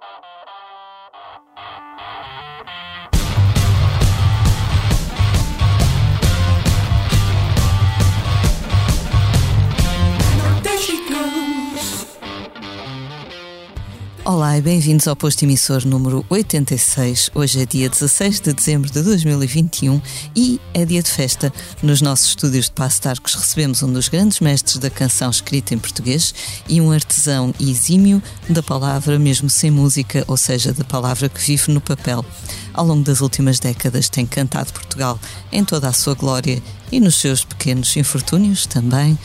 Thank you. Olá e bem-vindos ao posto emissor número 86. Hoje é dia 16 de dezembro de 2021 e é dia de festa. Nos nossos estúdios de Passo Tarcos recebemos um dos grandes mestres da canção escrita em português e um artesão exímio da palavra, mesmo sem música, ou seja, da palavra que vive no papel. Ao longo das últimas décadas tem cantado Portugal em toda a sua glória e nos seus pequenos infortúnios também.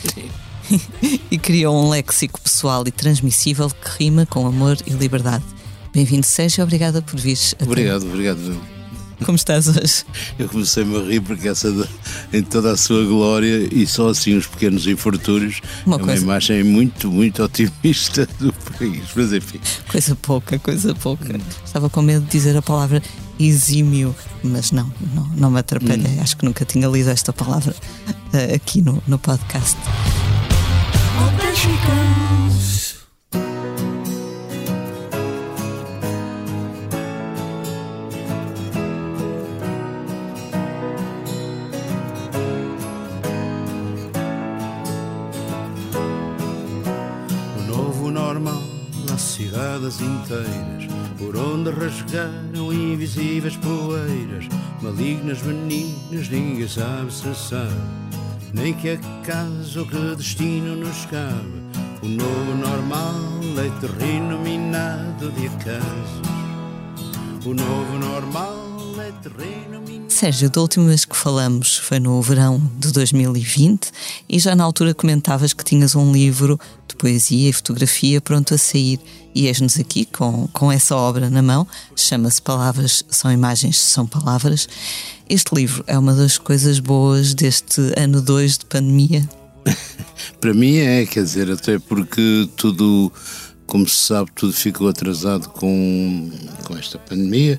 e criou um léxico pessoal e transmissível que rima com amor e liberdade. Bem-vindo, Sérgio, obrigada por vires. Obrigado, obrigado. Como estás hoje? Eu comecei-me a rir porque essa de, em toda a sua glória e só assim os pequenos infortúnios uma é uma imagem muito, muito otimista do país. Mas enfim. Coisa pouca, coisa pouca. Hum. Estava com medo de dizer a palavra exímio, mas não, não, não me atrapalhei. Hum. Acho que nunca tinha lido esta palavra uh, aqui no, no podcast. Cidades inteiras, por onde rasgaram invisíveis poeiras, malignas meninas, ninguém sabe se sabe nem que acaso que destino nos cabe. O novo normal é terreno minado de acasos. O novo normal é terreno minado. Sérgio, da última vez que falamos foi no verão de 2020 e já na altura comentavas que tinhas um livro de poesia e fotografia pronto a sair. E és-nos aqui com, com essa obra na mão, chama-se Palavras São Imagens, São Palavras. Este livro é uma das coisas boas deste ano 2 de pandemia? Para mim é, quer dizer, até porque tudo, como se sabe, tudo ficou atrasado com, com esta pandemia.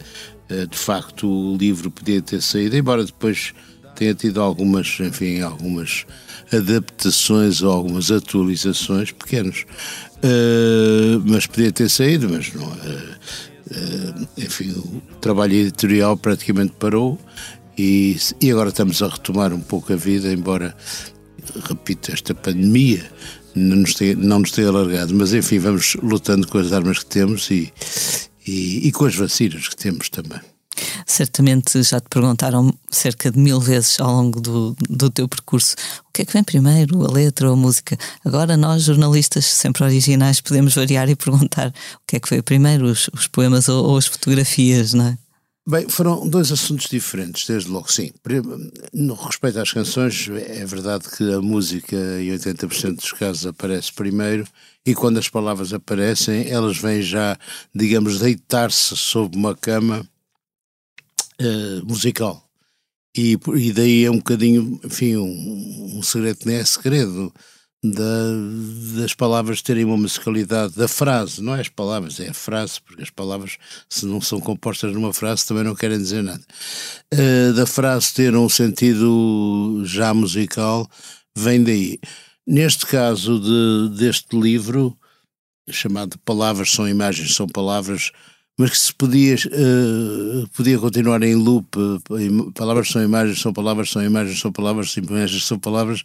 Eh, de facto, o livro podia ter saído, embora depois tenha tido algumas, enfim, algumas adaptações ou algumas atualizações pequenas. Uh, mas podia ter saído, mas não. Uh, uh, enfim, o trabalho editorial praticamente parou e, e agora estamos a retomar um pouco a vida, embora, repito, esta pandemia não nos tenha, não nos tenha alargado. Mas enfim, vamos lutando com as armas que temos e, e, e com as vacinas que temos também. Certamente já te perguntaram cerca de mil vezes ao longo do, do teu percurso o que é que vem primeiro, a letra ou a música. Agora, nós, jornalistas, sempre originais, podemos variar e perguntar o que é que veio primeiro, os, os poemas ou, ou as fotografias, não é? Bem, foram dois assuntos diferentes, desde logo, sim. No respeito às canções, é verdade que a música, em 80% dos casos, aparece primeiro, e quando as palavras aparecem, elas vêm já, digamos, deitar-se sob uma cama uh, musical. E, e daí é um bocadinho, enfim, um, um segredo, não é segredo da, das palavras terem uma musicalidade, da frase, não é as palavras, é a frase, porque as palavras, se não são compostas numa frase, também não querem dizer nada. Uh, da frase ter um sentido já musical, vem daí. Neste caso de, deste livro, chamado Palavras são imagens, são palavras, mas que se podia, uh, podia continuar em loop, uh, palavras são imagens, são palavras, são imagens, são palavras, são imagens, são palavras.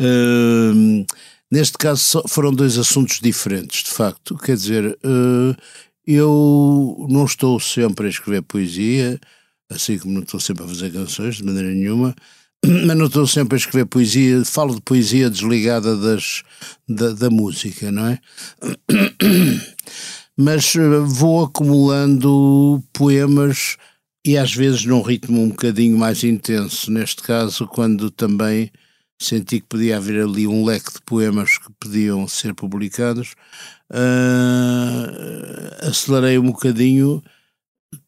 Uh, neste caso foram dois assuntos diferentes, de facto. Quer dizer, eu não estou sempre a escrever poesia, assim como não estou sempre a fazer canções, de maneira nenhuma, mas não estou sempre a escrever poesia, falo de poesia desligada das, da, da música, não é? mas eh, vou acumulando poemas e às vezes num ritmo um bocadinho mais intenso. Neste caso, quando também senti que podia haver ali um leque de poemas que podiam ser publicados, uh, acelerei um bocadinho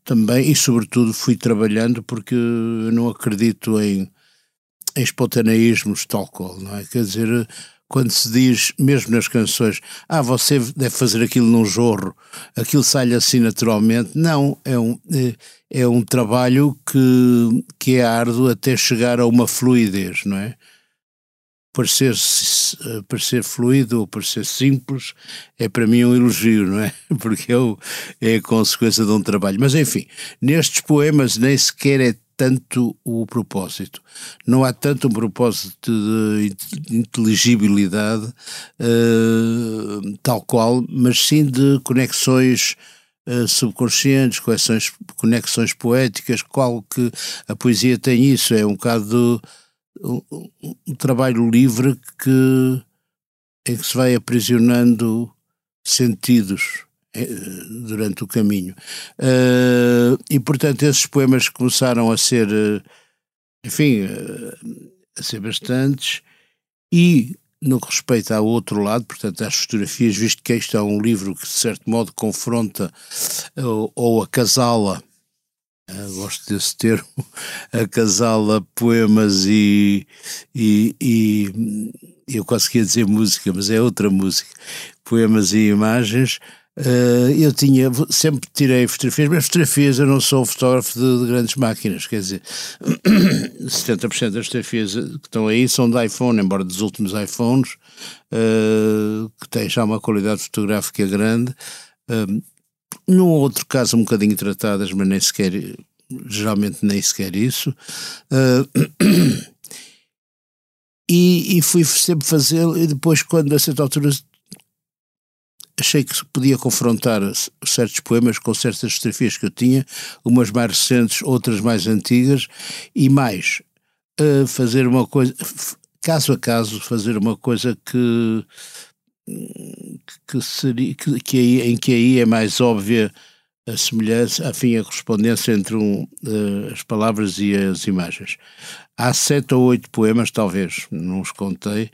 também e, sobretudo, fui trabalhando porque eu não acredito em, em espontaneísmos tal qual, não é? Quer dizer, quando se diz, mesmo nas canções, ah, você deve fazer aquilo num jorro, aquilo sai-lhe assim naturalmente. Não, é um, é, é, um trabalho que, que é árduo até chegar a uma fluidez, não é? parecer, parecer fluido ou parecer simples é para mim um elogio, não é? Porque eu, é a consequência de um trabalho. Mas enfim, nestes poemas nem sequer é tanto o propósito. Não há tanto um propósito de inteligibilidade uh, tal qual, mas sim de conexões uh, subconscientes, conexões, conexões poéticas, qual que a poesia tem isso, é um bocado um, um trabalho livre que em que se vai aprisionando sentidos durante o caminho. Uh, e, portanto, esses poemas começaram a ser, uh, enfim, a ser bastantes, e no que respeita ao outro lado, portanto, às fotografias, visto que este é um livro que, de certo modo, confronta ou, ou acasala, gosto desse termo, acasala poemas e, e, e eu quase queria dizer música, mas é outra música, poemas e imagens, Uh, eu tinha, sempre tirei fotografias, mas fotografias eu não sou fotógrafo de, de grandes máquinas, quer dizer, 70% das fotografias que estão aí são de iPhone, embora dos últimos iPhones, uh, que têm já uma qualidade fotográfica grande. Uh, num outro caso, um bocadinho tratadas, mas nem sequer, geralmente nem sequer isso. Uh, e, e, fui sempre fazê-lo, e depois, quando a certa altura achei que podia confrontar certos poemas com certas fotografias que eu tinha, umas mais recentes, outras mais antigas, e mais, uh, fazer uma coisa, caso a caso, fazer uma coisa que, que seria, que, que aí, em que aí é mais óbvia a semelhança, afim, a correspondência entre um, uh, as palavras e as imagens. Há sete ou oito poemas, talvez, não os contei,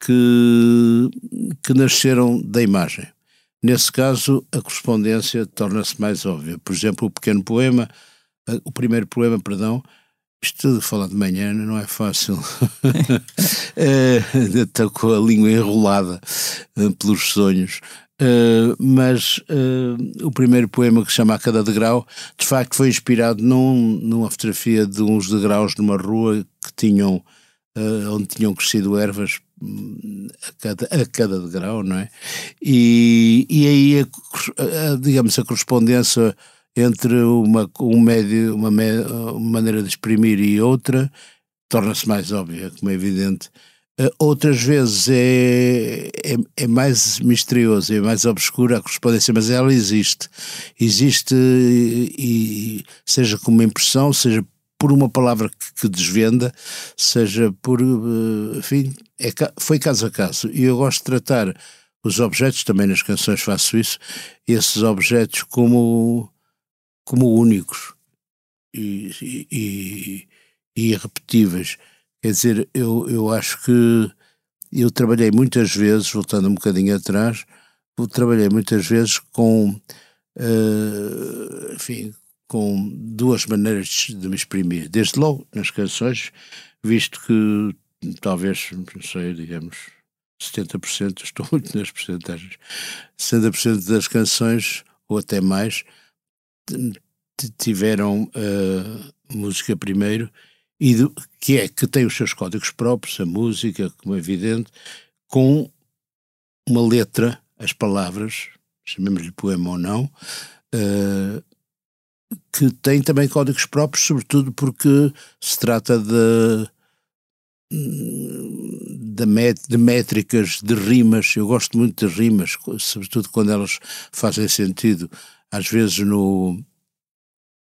que, que nasceram da imagem. Nesse caso, a correspondência torna-se mais óbvia. Por exemplo, o pequeno poema, o primeiro poema, perdão, isto de falar de manhã não é fácil. Estou com a língua enrolada eh, pelos sonhos. Uh, mas uh, o primeiro poema que se chama A Cada Degrau, de facto foi inspirado num, numa fotografia de uns degraus numa rua que tinham uh, onde tinham crescido ervas a cada, a cada degrau, não é? E, e aí, a, a, digamos, a correspondência entre uma, um médio, uma, uma maneira de exprimir e outra torna-se mais óbvia, como é evidente. Uh, outras vezes é, é, é, mais misterioso, é mais obscura a correspondência, mas ela existe. Existe, e, e seja como impressão, seja por uma palavra que, que desvenda, seja por. Uh, enfim, é, foi caso a caso. E eu gosto de tratar os objetos, também nas canções faço isso, esses objetos como, como únicos e, e, e irrepetíveis. Quer dizer, eu, eu acho que eu trabalhei muitas vezes, voltando um bocadinho atrás, eu trabalhei muitas vezes com, uh, enfim, com duas maneiras de me exprimir. Desde logo nas canções, visto que talvez, não sei, digamos, 70%, estou muito nas porcentagens, 60% das canções, ou até mais, tiveram uh, música primeiro, e do, que é que tem os seus códigos próprios, a música, como é evidente, com uma letra, as palavras, chamemos-lhe poema ou não, uh, que tem também códigos próprios, sobretudo porque se trata de, de, métricas, de rimas. Eu gosto muito de rimas, sobretudo quando elas fazem sentido. Às vezes no.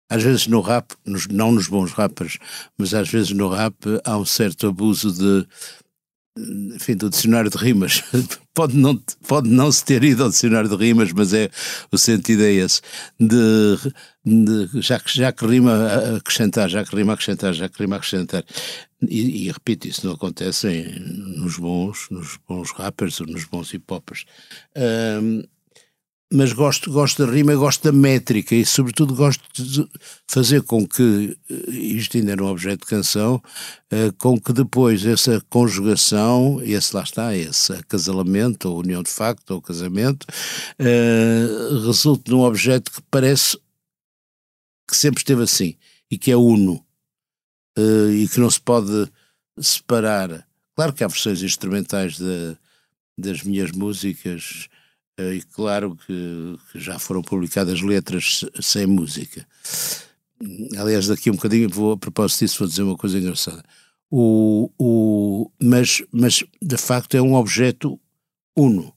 Às vezes no rap, nos, não nos bons rappers, mas às vezes no rap há um certo abuso de, enfim, do dicionário de rimas. pode, não, pode não se ter ido ao dicionário de rimas, mas é o sentido é esse. De, de, já, que, já que rima acrescentar, já que rima acrescentar, já que rima acrescentar. E, e repito, isso não acontece em, nos bons, nos bons rappers ou nos bons hip hoppers. Um, mas gosto, gosto da rima, gosto da métrica e, sobretudo, gosto de fazer com que, eh, isto ainda era um objeto de canção, uh, com que depois essa conjugação, esse lá está, esse acasalamento, ou união de facto, ou casamento, uh, resulte num objeto que parece que sempre esteve assim e que é uno e que não se pode separar. Claro que há versões instrumentais de, das minhas músicas e claro que, que, já foram publicadas letras sem música. Aliás, daqui a um bocadinho, vou, a propósito disso, vou dizer uma coisa engraçada. O, o, mas, mas, de facto, é um objeto uno.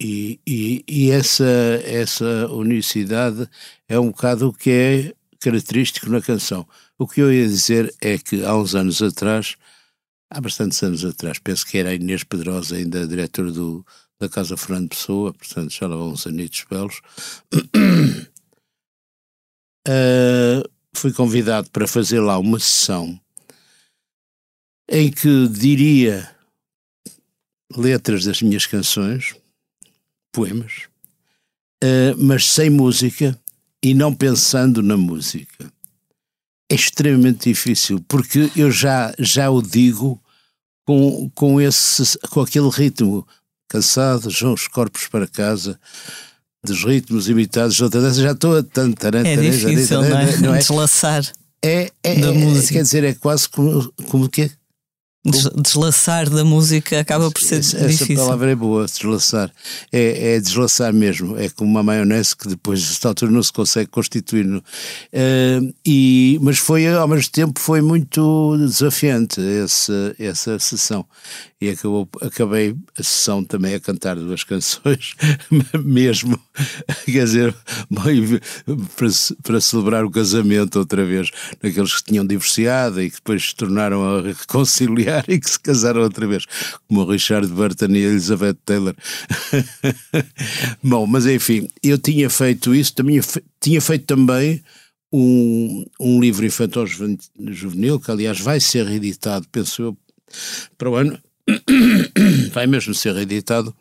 E, e, e, essa, essa unicidade é um bocado o que é característico na canção. O que eu ia dizer é que há uns anos atrás, há bastantes anos atrás, penso que era a Inês Pedrosa, ainda diretora do, da Casa Fernando Pessoa, portanto já lá vão uns anitos belos, uh, fui convidado para fazer lá uma sessão em que diria letras das minhas canções, poemas, uh, mas sem música e não pensando na música. É extremamente difícil, porque eu já, já o digo com, com, esse, com aquele ritmo cansado, já os corpos para casa, dos ritmos imitados, já estou a tanto. É difícil, não é? Não é? Deslaçar é, é, da é, música. Quer dizer, é quase como, como que deslaçar da música acaba por ser essa, difícil. Essa palavra é boa, deslaçar. É, é deslaçar mesmo. É como uma maionese que depois, desta altura, não se consegue constituir. Uh, e, mas foi, ao mesmo tempo, foi muito desafiante essa, essa sessão. E acabou, acabei a sessão também a cantar duas canções, mesmo, quer dizer, para, para celebrar o casamento outra vez, naqueles que tinham divorciado e que depois se tornaram a reconciliar e que se casaram outra vez, como o Richard Burton e a Elizabeth Taylor. Bom, mas enfim, eu tinha feito isso, também, tinha feito também um, um livro infantil juvenil, que aliás vai ser reeditado, penso eu, para o ano, vai mesmo ser reeditado,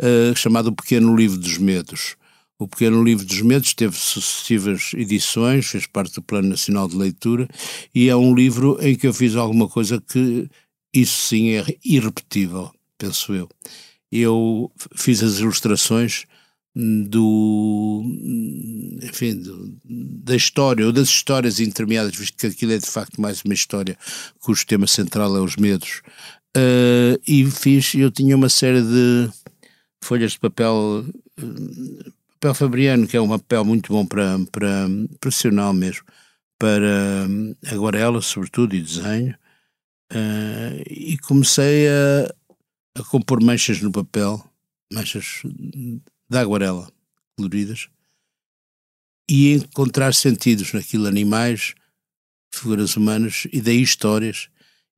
uh, chamado O Pequeno Livro dos Medos. O Pequeno Livro dos Medos teve sucessivas edições, fez parte do Plano Nacional de Leitura, e é um livro em que eu fiz alguma coisa que isso sim é irrepetível, penso eu. Eu fiz as ilustrações do, enfim, do, da história ou das histórias intermeadas, visto que aquilo é de facto mais uma história cujo tema central é os medos. Uh, e fiz, eu tinha uma série de folhas de papel, papel fabriano, que é um papel muito bom para, para profissional mesmo, para um, aguarela, sobretudo, e desenho. Uh, e comecei a, a compor manchas no papel, manchas de aguarela coloridas, e encontrar sentidos naquilo, animais, figuras humanas, e daí histórias,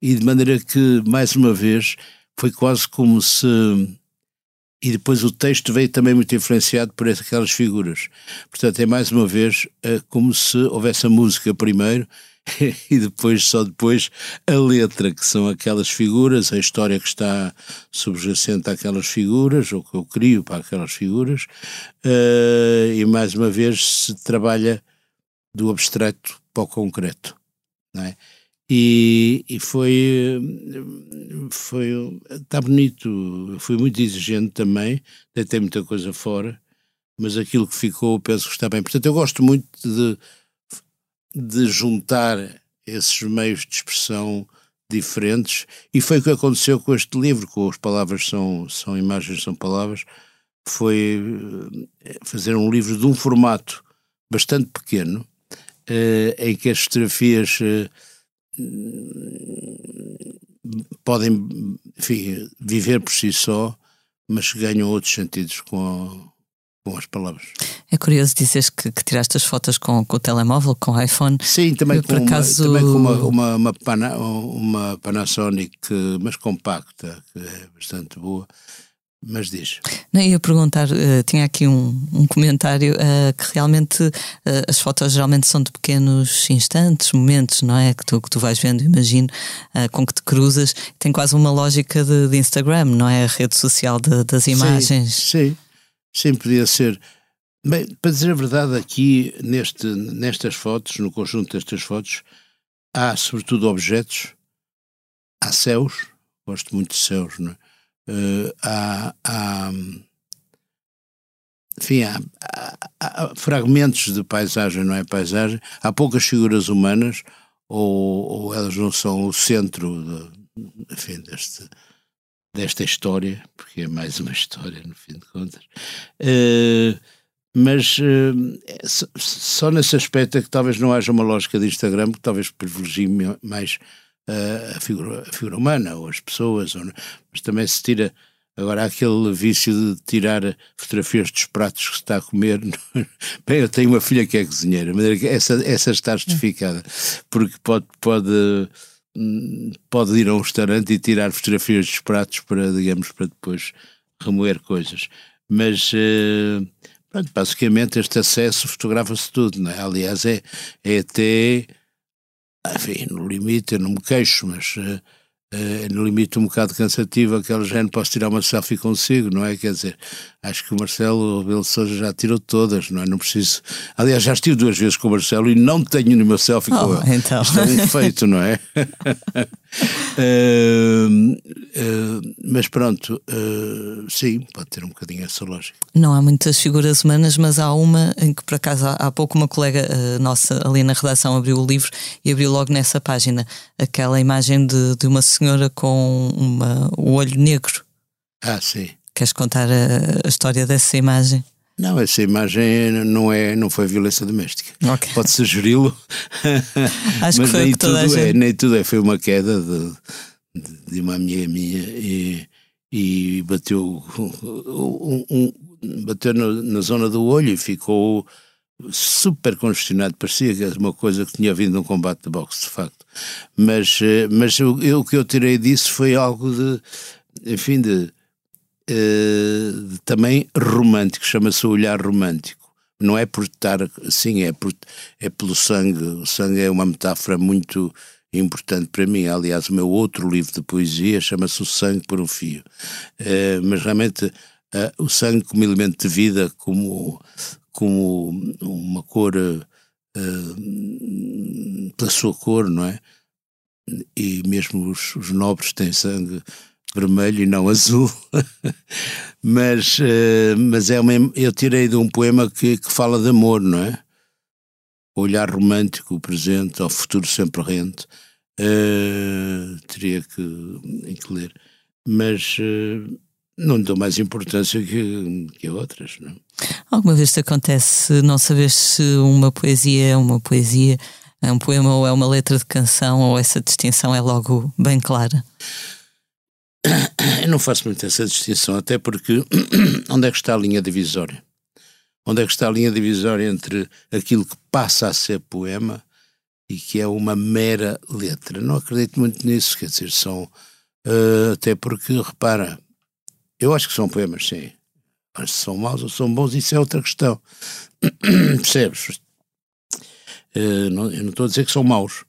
e de maneira que, mais uma vez, foi quase como se. E depois o texto veio também muito influenciado por aquelas figuras. Portanto, é mais uma vez é como se houvesse a música primeiro e depois, só depois, a letra, que são aquelas figuras, a história que está subjacente àquelas figuras, ou que eu crio para aquelas figuras, uh, e mais uma vez se trabalha do abstrato para o concreto. Não é? E, e, foi, foi, está bonito, fui muito exigente também, deitei muita coisa fora, mas aquilo que ficou penso que está bem. Portanto, eu gosto muito de de juntar esses meios de expressão diferentes. E foi o que aconteceu com este livro, com as palavras são, são imagens, são palavras, foi eh, fazer um livro de um formato bastante pequeno, eh, em que as fotografias eh, podem enfim, viver por si só, mas ganham outros sentidos com, com as palavras. É curioso dizeres que, que tiraste as fotos com, com o telemóvel, com o iPhone. Sim, também, com, acaso... uma, também com uma, uma, uma, pana, uma Panasonic, mas compacta, que é bastante boa. Mas diz. Não, ia perguntar, uh, tinha aqui um, um comentário uh, que realmente uh, as fotos geralmente são de pequenos instantes, momentos, não é? Que tu, que tu vais vendo, imagino, com que te cruzas. Tem quase uma lógica de, de Instagram, não é? A rede social de, das imagens. Sim, sim. Sim, podia ser. Bem, para dizer a verdade, aqui neste, nestas fotos, no conjunto destas fotos, há sobretudo objetos, há céus, gosto muito de céus, não é? Uh, há, há, enfim, há, há, fragmentos de paisagem, não é paisagem, há poucas figuras humanas, ou, ou elas não são o centro de, enfim, deste, desta história, porque é mais uma história, no fim de contas. Uh, mas uh, só nesse aspecto é que talvez não haja uma lógica de Instagram que talvez privilegie mais uh, a, figura, a figura humana ou as pessoas, ou, mas também se tira Agora, aquele vício de tirar fotografias dos pratos que se está a comer. Bem, eu tenho uma filha que é cozinheira, mas essa, essa está justificada, porque pode, pode, pode ir a um restaurante e tirar fotografias dos pratos para, digamos, para depois remoer coisas. Mas, uh, pronto, basicamente, este acesso fotografa-se tudo, não é? Aliás, é, é até. Enfim, no limite, eu não me queixo, mas. Uh, no limite um bocado cansativo, aquele género, posso tirar uma selfie consigo, não é? Quer dizer, acho que o Marcelo Rebelo Souza já tirou todas, não é? Não preciso. Aliás, já estive duas vezes com o Marcelo e não tenho nenhuma selfie oh, com ele. Então. Isto é um feito, não é? uh, uh, mas pronto, uh, sim, pode ter um bocadinho essa lógica. Não há muitas figuras humanas, mas há uma em que, por acaso, há pouco uma colega nossa ali na redação abriu o livro e abriu logo nessa página aquela imagem de, de uma senhora com uma, o olho negro. Ah, sim. Queres contar a, a história dessa imagem? Não, essa imagem não, é, não foi violência doméstica. Okay. Pode sugeri-lo. Acho mas que foi nem, tudo é, nem tudo é. Foi uma queda de, de, uma amiga minha e, e bateu, um, um, bateu no, na zona do olho e ficou super congestionado. Parecia que era uma coisa que tinha vindo um combate de boxe, de facto. Mas, eh, mas eu, o que eu tirei disso foi algo de, enfim, de uh, também romântico, chama-se o olhar romântico. Não é por estar, sim, é, por, é pelo sangue. O sangue é uma metáfora muito importante para mim. Aliás, o meu outro livro de poesia chama-se O Sangue por um Fio. Uh, mas realmente o sangue como elemento de vida, como, como uma cor, uh, pela sua cor, não é? E mesmo os, os nobres têm sangue vermelho e não azul, mas, uh, mas é uma, eu tirei de um poema que, que fala de amor, não é? O olhar romântico, o presente, ao futuro sempre rente, uh, teria que, que ler, mas uh, não dou mais importância que, que outras, não é? Alguma vez te acontece não saber se uma poesia é uma poesia, é um poema ou é uma letra de canção, ou essa distinção é logo bem clara? Eu não faço muito essa distinção, até porque onde é que está a linha divisória? Onde é que está a linha divisória entre aquilo que passa a ser poema e que é uma mera letra? Não acredito muito nisso, quer dizer, são. Uh, até porque, repara, eu acho que são poemas, sim. Mas se são maus ou são bons, isso é outra questão. Percebes? Não, eu não estou a dizer que são maus,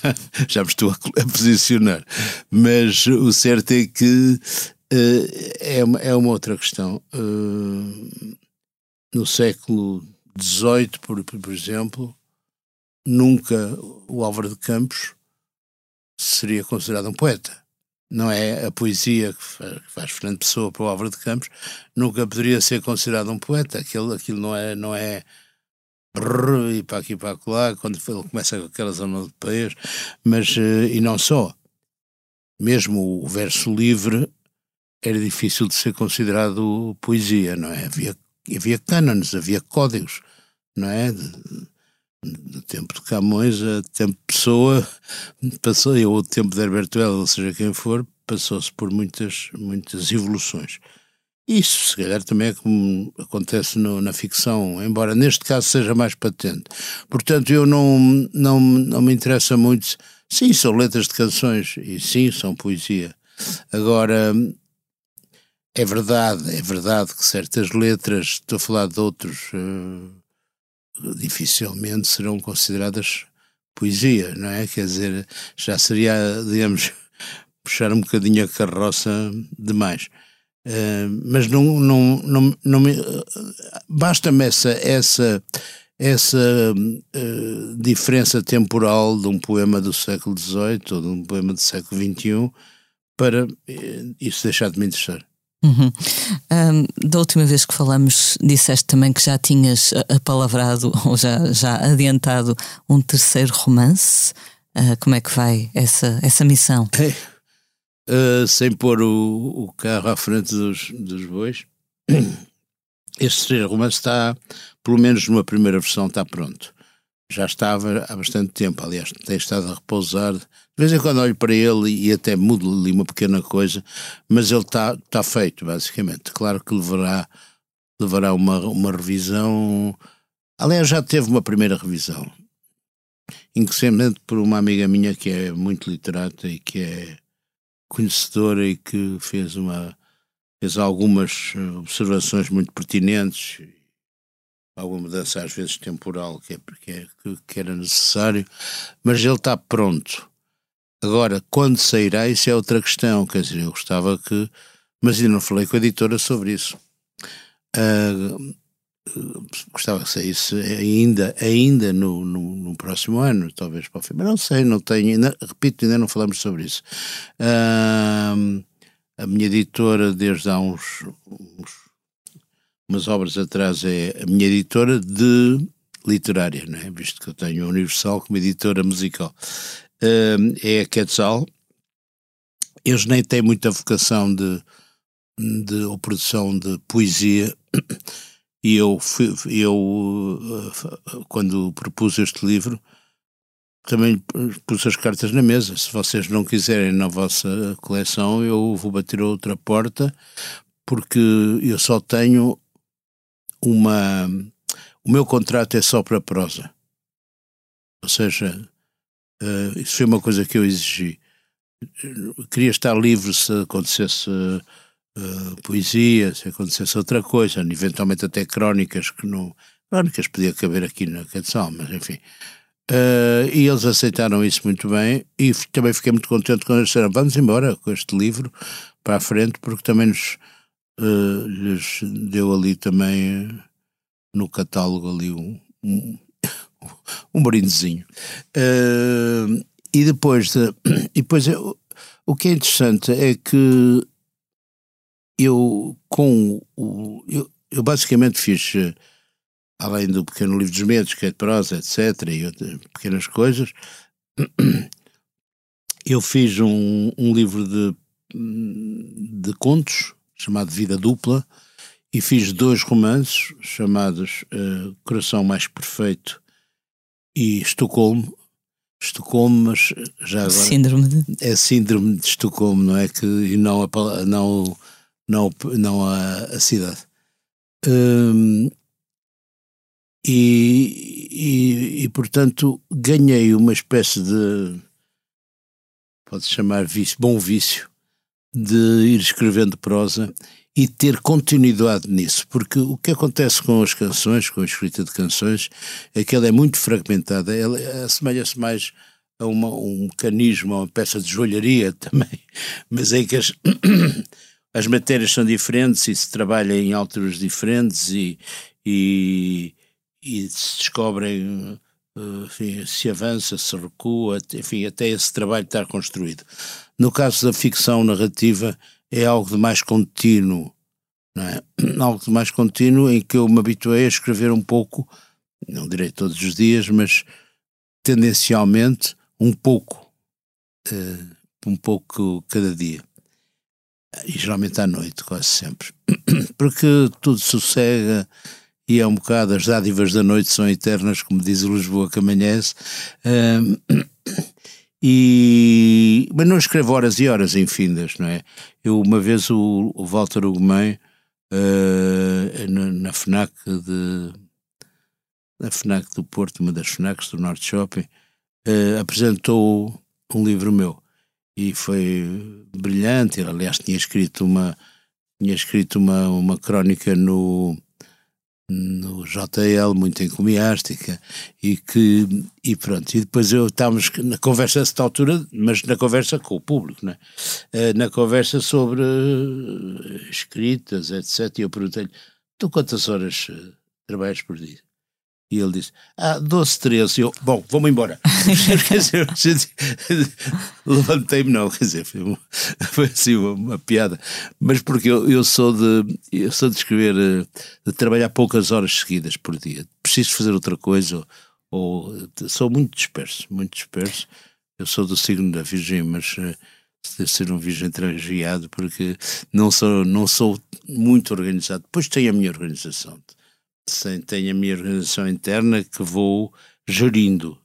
já me estou a, a, posicionar, mas o certo é que uh, é, uma, é uma outra questão. Uh, no século XVIII, por, por exemplo, nunca o Álvaro de Campos seria considerado um poeta. Não é a poesia que faz, Fernando Pessoa para o Álvaro de Campos, nunca poderia ser considerado um poeta. Aquilo, aquilo não é, não é e para aqui e para lá, quando ele começa com aquela zona de país, mas eh, e não só. Mesmo o verso livre era difícil de ser considerado poesia, não é? Havia, havia cânones, havia códigos, não é? Do tempo de Camões a tempo de Pessoa, passou, ou o tempo de Herberto Helder, ou seja quem for, passou-se por muitas, muitas evoluções. Isso, se calhar, também é como acontece no, na ficção, embora neste caso seja mais patente. Portanto, eu não, não, não me interessa muito. Sim, são letras de canções e sim, são poesia. Agora, é verdade, é verdade que certas letras, estou a falar de outros, uh, dificilmente serão consideradas poesia, não é? Quer dizer, já seria, digamos, puxar um bocadinho a carroça demais. Uh, mas não, não, não, não me, basta-me essa, essa, essa uh, diferença temporal de um poema do século XVIII ou de um poema do século XXI para isso deixar de me interessar. Uhum. Um, da última vez que falamos, disseste também que já tinhas apalavrado ou já, já adiantado um terceiro romance. Uh, como é que vai essa, essa missão? É, uh, sem pôr o, o, carro à frente dos, dos bois. Este romance está, pelo menos numa primeira versão, está pronto. Já estava há bastante tempo, aliás, tem estado a repousar. De vez em quando olho para ele e, até mudo ali uma pequena coisa, mas ele está, está feito, basicamente. Claro que levará, levará uma, uma revisão. Aliás, já teve uma primeira revisão, inclusivamente por uma amiga minha que é muito literata e que é conhecedora e que fez uma fez algumas observações muito pertinentes alguma mudança às vezes temporal que, é, que, é, que era necessário mas ele está pronto. Agora quando sairá isso é outra questão. Quer dizer eu gostava que mas ainda não falei com a editora sobre isso. Uh, gostava que saísse ainda, ainda no, no, no, próximo ano, talvez para o fim, mas não sei, não tenho, ainda, repito, ainda não falamos sobre isso. Uh, a minha editora, desde há uns, uns, umas obras atrás, é a minha editora de literária, não é? visto que eu tenho a Universal como editora musical. É a Quetzal. Eles nem têm muita vocação de, de ou produção de poesia e eu, fui, eu eh, quando propus este livro, também pus as cartas na mesa. Se vocês não quiserem na vossa coleção, eu vou bater outra porta, porque eu só tenho uma. O meu contrato é só para prosa. Ou seja, uh, isso foi uma coisa que eu exigi. Eu queria estar livre se acontecesse uh, poesia, se acontecesse outra coisa, eventualmente até crónicas que não. Crónicas podia caber aqui na canção, mas enfim. Uh, e eles aceitaram isso muito bem e também fiquei muito contente quando eles disseram vamos embora com este livro para a frente porque também nos, uh, lhes deu ali também no catálogo ali um, um, um brindezinho uh, e depois de, e depois eu, o que é interessante é que eu com o eu, eu basicamente fiz além do pequeno livro dos medos, que é de prosa, etc., e outras pequenas coisas, eu fiz um, um livro de, de contos chamado Vida Dupla e fiz dois romances chamados uh, Coração Mais Perfeito e Estocolmo. Estocolmo, mas já agora. Síndrome de. É síndrome de Estocolmo, não é? Que, e não a, não, não, não a, a cidade. Um, e, e, e, portanto ganhei uma espécie de pode-se chamar vício, bom vício de ir escrevendo prosa e ter continuidade nisso, porque o que acontece com as canções, com a escrita de canções, é que ela é muito fragmentada, ela assemelha-se mais a uma, um mecanismo, a uma peça de joalharia também, mas é que as, as matérias são diferentes e se trabalha em alturas diferentes e, e, e se descobrem, eh, enfim, se avança, se recua, enfim, até esse trabalho estar construído. No caso da ficção narrativa, é algo de mais contínuo, não é? Algo de mais contínuo em que eu me habituei a escrever um pouco, não direi todos os dias, mas tendencialmente um pouco, uh, um pouco cada dia. E geralmente à noite, quase sempre. Porque tudo sossega, e é um bocado as dádivas da noite são eternas, como diz o Lisboa que amanhece. Um, e, mas não escrevo horas e horas infindas, não é? Eu, uma vez, o, o Walter Ugumem, uh, na, na, FNAC de. na FNAC do Porto, uma das FNACs do Norte Shopping, uh, apresentou um livro meu e foi brilhante. Ele, aliás, tinha escrito uma, tinha escrito uma, uma crónica no no JL, muito encomiástica, e que, e pronto, e depois eu estávamos na conversa a esta altura, mas na conversa com o público, né? na conversa sobre eh, escritas, etc, e eu perguntei-lhe, tu quantas horas eh, trabalhas por dia? E ele disse: Ah, 12, 13. Eu, bom, vamos embora. quer dizer, levantei-me, não, quer dizer, foi, foi assim uma, uma, piada. Mas porque eu, eu, sou de eu sou de escrever, eh, de trabalhar poucas horas seguidas por dia. Preciso fazer outra coisa, ou, ou sou muito disperso, muito disperso. Eu sou do signo da Virgem, mas uh, deve ser um virgem transviado, porque não sou, não sou muito organizado. Depois tenho a minha organização. Tenho a minha organização interna que vou gerindo.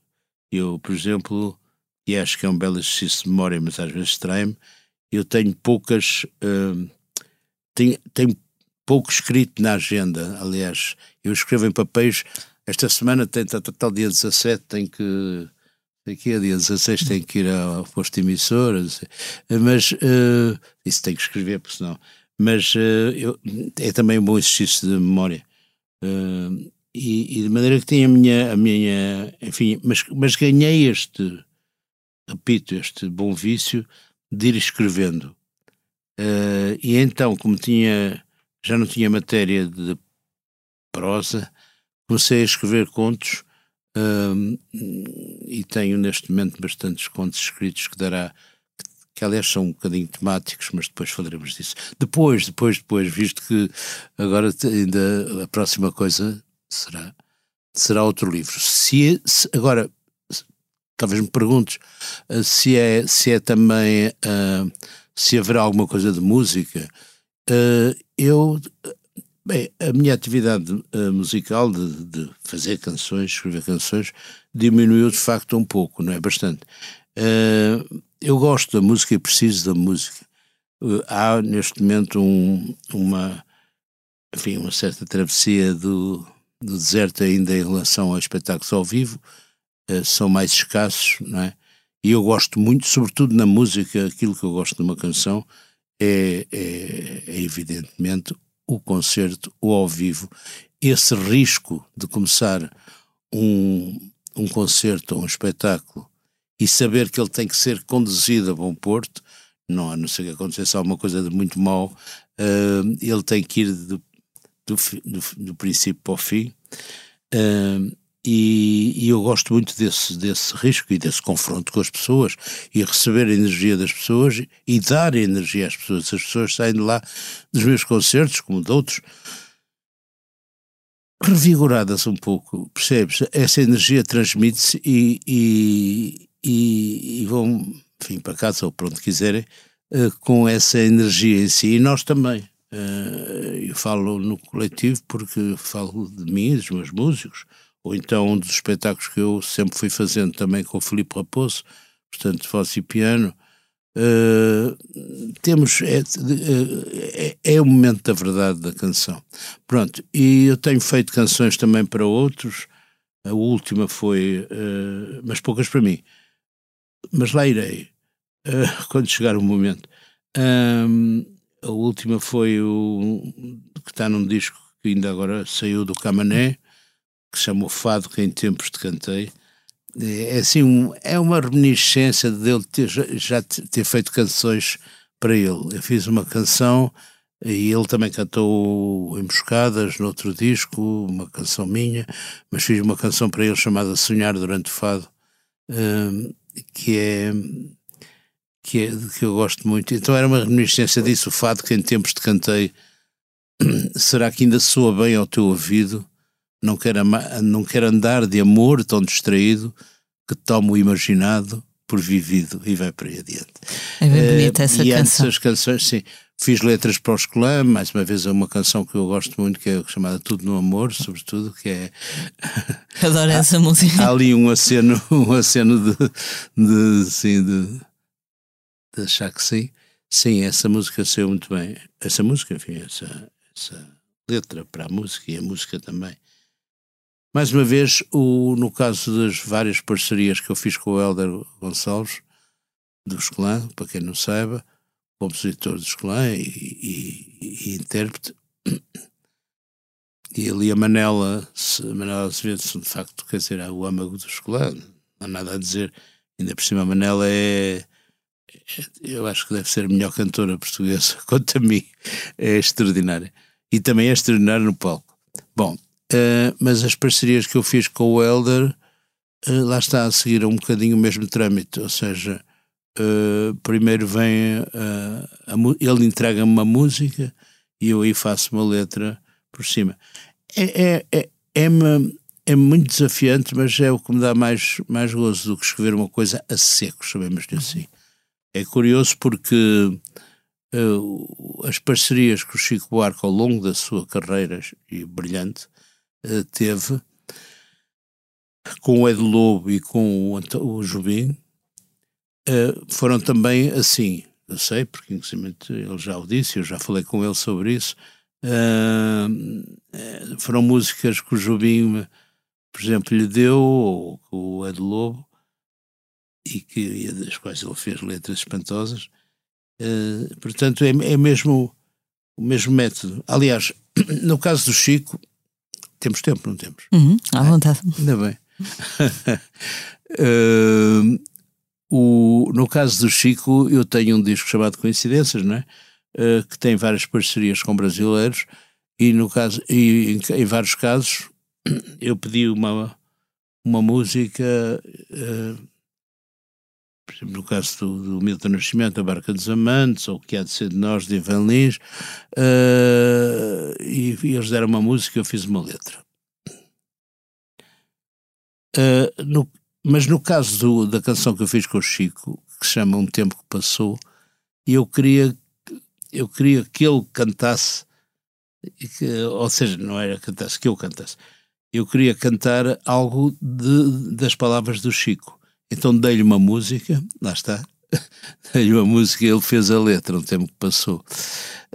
Eu, por exemplo, e acho que é um belo exercício de memória, mas às vezes trai-me, eu tenho poucas. Uh, tenho, tenho pouco escrito na agenda. Aliás, eu escrevo em papéis. Esta semana tem tal dia 17, tem que Daqui a dia 16 tem que ir ao posto emissor, mas uh, isso tem que escrever, porque senão. Mas uh, eu, é também um bom exercício de memória. Uh, e, e, de maneira que tenho a minha, a minha enfim, mas, mas ganhei este, repito, este bom vício de ir escrevendo. e então, como tinha, já não tinha matéria de prosa, comecei a escrever contos um, e tenho neste momento bastantes contos escritos que dará que aliás são um bocadinho temáticos, mas depois falaremos disso. Depois, depois, depois, visto que agora ainda a próxima coisa será será outro livro. Se, é, se agora talvez me perguntes uh, se é se é também uh, se haverá alguma coisa de música. Uh, eu Bem, a minha atividade uh, musical de, de, fazer canções, escrever canções, diminuiu de facto um pouco, não é? Bastante. Uh, eu gosto da música e preciso da música. Uh, há neste momento um, uma, enfim, uma certa travessia do, do deserto ainda em relação a espetáculos ao vivo, são mais escassos, não é? E eu gosto muito, sobretudo na música, aquilo que eu gosto de uma canção é, é, é evidentemente o concerto, o ao vivo, esse risco de começar um, um concerto ou um espetáculo e saber que ele tem que ser conduzido a bom porto, não a não ser que acontecesse alguma coisa de muito mal, uh, ele tem que ir do, do, do, do princípio para o fim. Uh, e, e, eu gosto muito desse, desse risco e desse confronto com as pessoas e receber a energia das pessoas e dar energia às pessoas. As pessoas saem de lá dos meus concertos, como de outros, revigoradas um pouco, percebes? Essa energia transmite-se e, e, e, e, vão, enfim, para casa ou para onde quiserem, uh, com essa energia em si. E nós também. Uh, eu falo no coletivo porque falo de mim, dos meus músicos, ou então um dos espetáculos que eu sempre fui fazendo também com o Filipe Raposo, portanto, voz e piano. Uh, temos é, é, é, o momento da verdade da canção. Pronto, e eu tenho feito canções também para outros. A última foi, uh, mas poucas para mim. Mas lá irei, uh, quando chegar o momento. Um, a última foi o que está num disco que ainda agora saiu do Camané, que se chama o Fado que em tempos te cantei. É assim, um, é uma reminiscência dele ter, já ter feito canções para ele. Eu fiz uma canção e ele também cantou Emboscadas no outro disco, uma canção minha, mas fiz uma canção para ele chamada Sonhar Durante o Fado, um, que é que, é, que eu gosto muito. Então era uma reminiscência disso, o fado que em tempos te cantei. Será que ainda soa bem ao teu ouvido? não quer, não quer andar de amor tão distraído que toma o imaginado por vivido e vai para aí adiante. É bem bonita uh, essa e canção. essas canções, sim. Fiz letras para os clã, mais uma vez é uma canção que eu gosto muito, que é chamada Tudo no Amor, sobretudo, que é... Adoro essa música. Há ali um aceno, um aceno de, de, assim, de, de achar que sim. Sim, essa música saiu muito bem. Essa música, enfim, essa, essa letra para a música e a música também. Mais uma vez, o, no caso das várias parcerias que eu fiz com o Helder Gonçalves, dos Clã, para quem não saiba, compositor dos Clã e, e, e, intérprete, e ali a Manela, a Manela Azevedo, de facto, quer dizer, é o âmago dos Clã, não há nada a dizer, ainda por cima a Manela é, é eu acho que deve ser a melhor cantora portuguesa, quanto a mim, é extraordinária. E também é extraordinária no palco. Bom, Uh, mas as parcerias que eu fiz com o Elder, uh, lá está a seguir um bocadinho o mesmo trâmite, ou seja, uh, primeiro vem, a, ele entrega-me uma música e eu aí faço uma letra por cima. É, é, é, é, é, muito desafiante, mas é o que me dá mais, mais gozo do que escrever uma coisa a seco, chamemos-lhe assim. É curioso porque uh, as parcerias que o Chico Buarque ao longo da sua carreira e brilhante uh, teve com o Ed Lobo e com o, o uh, foram também assim. Eu sei, porque inclusive ele já o disse, eu já falei com ele sobre isso. foram músicas que o Jubim, por exemplo, lhe deu, ou o Ed Lobo, e que das quais ele fez letras espantosas. Uh, portanto, é, é mesmo o mesmo método. Aliás, no caso do Chico, temos tempo, não temos? Uhum, à vontade. É, ainda bem. uh, o, no caso do Chico, eu tenho um disco chamado Coincidências, não é? Uh, que tem várias parcerias com brasileiros e no caso e em, em vários casos eu pedi uma uma música uh, por exemplo, no caso do, do Milton Nascimento, a Barca dos Amantes, ou o que há de ser de nós, de Ivan Lins, uh, e, e, eles deram uma música eu fiz uma letra. Uh, no, mas no caso do, da canção que eu fiz com o Chico, que se chama Um Tempo que Passou, eu queria, eu queria que ele cantasse, que, ou seja, não era cantasse, que eu cantasse, eu queria cantar algo de, das palavras do Chico. Então dei-lhe uma música, lá está, dei-lhe uma música e ele fez a letra, um tempo que passou.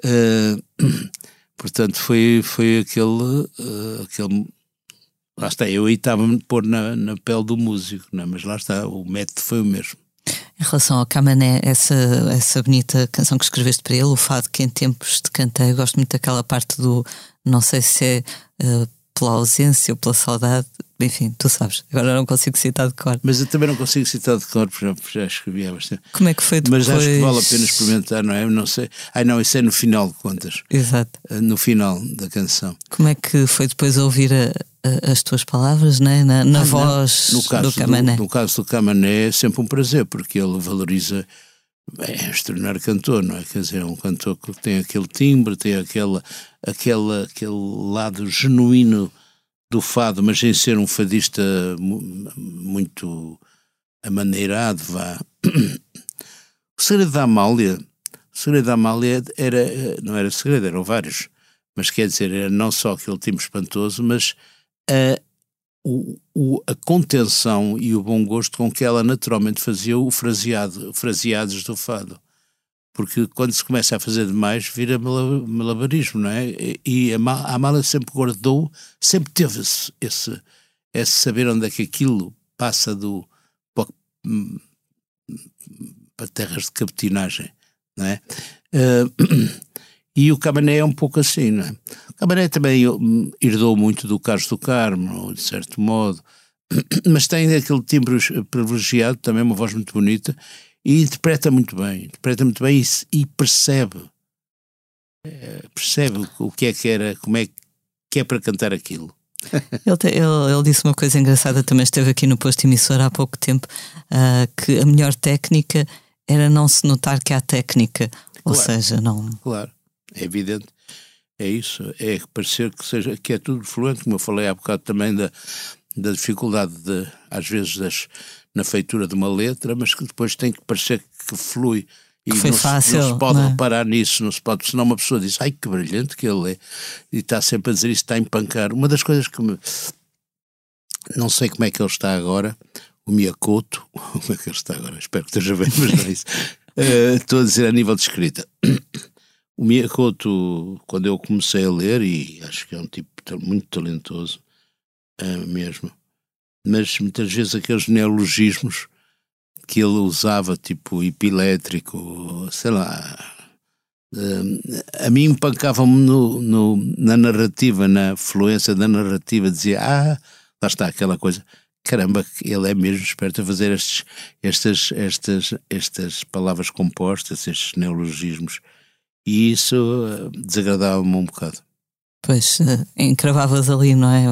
Uh, portanto, foi, foi aquele, uh, aquele. Lá está, eu aí estava-me pôr na, na pele do músico, não é? mas lá está, o método foi o mesmo. Em relação ao Camané, essa, essa bonita canção que escreveste para ele, o fado que em tempos te cantei, gosto muito daquela parte do. Não sei se é uh, pela ausência ou pela saudade, enfim, tu sabes, agora não consigo citar de cor. Mas eu também não consigo citar de cor, porque já escrevi há bastante. Como é que foi depois? Mas acho que vale a pena experimentar, não é? Não sei. Ai não, isso é no final de contas. Exato. Eh, no final da canção. Como é que foi depois ouvir a, a, as tuas palavras, né? na, na ah, voz no caso do Camané? Do, no caso do Camané é sempre um prazer, porque ele valoriza. É um extraordinário cantor, não é? Quer dizer, é um cantor que tem aquele timbre, tem aquela, aquela, aquele lado genuíno do fado, mas sem ser um fadista muito amaneirado, vá. O segredo da Amália, o segredo da Amália era, não era segredo, eram vários, mas quer dizer, era não só aquele time espantoso, mas a, o, o, a contenção e o bom gosto com que ela naturalmente fazia o fraseado, fraseados do fado porque quando se começa a fazer demais vira malabarismo, não é? E a Amália sempre guardou, sempre teve esse, esse, esse saber onde é que aquilo passa do hum, para terras de capetinagem, não é? Uh, e o Cabané é um pouco assim, não é? O Cabané também hum, herdou muito do Carlos do Carmo, de certo modo, mas tem aquele timbre privilegiado, também uma voz muito bonita, e interpreta muito bem, interpreta muito bem e, e percebe, é, percebe o que é que era, como é que é para cantar aquilo. ele, te, ele, ele, disse uma coisa engraçada, também esteve aqui no posto emissor há pouco tempo, uh, que a melhor técnica era não se notar que há técnica, ou seja, não. Claro, é evidente. É isso, é parecer que seja que é tudo fluente, como eu falei há bocado também da, da dificuldade de, às vezes das, na feitura de uma letra, mas que depois tem que parecer que flui. E que foi não, fácil, se, não se pode não é? reparar nisso, não se pode, senão uma pessoa diz, ai que brilhante que ele é, e está sempre a dizer isso, está a empancar. Uma das coisas que me. Não sei como é que ele está agora, o Miyakoto, como é que ele está agora? Espero que esteja bem, mas não é isso. Uh, estou a dizer a nível de escrita. O Miyakoto, quando eu comecei a ler, e acho que é um tipo muito talentoso, uh, mesmo, mas muitas vezes aqueles neologismos que ele usava, tipo epilétrico, sei lá. Uh, a mim no, na narrativa, na fluência da narrativa, dizia, ah, lá está aquela coisa, caramba, ele é mesmo esperto a fazer estes, estas, estas, estas palavras compostas, estes neologismos, e isso uh, desagradava-me um bocado. Pois, uh, encravavas ali, não é?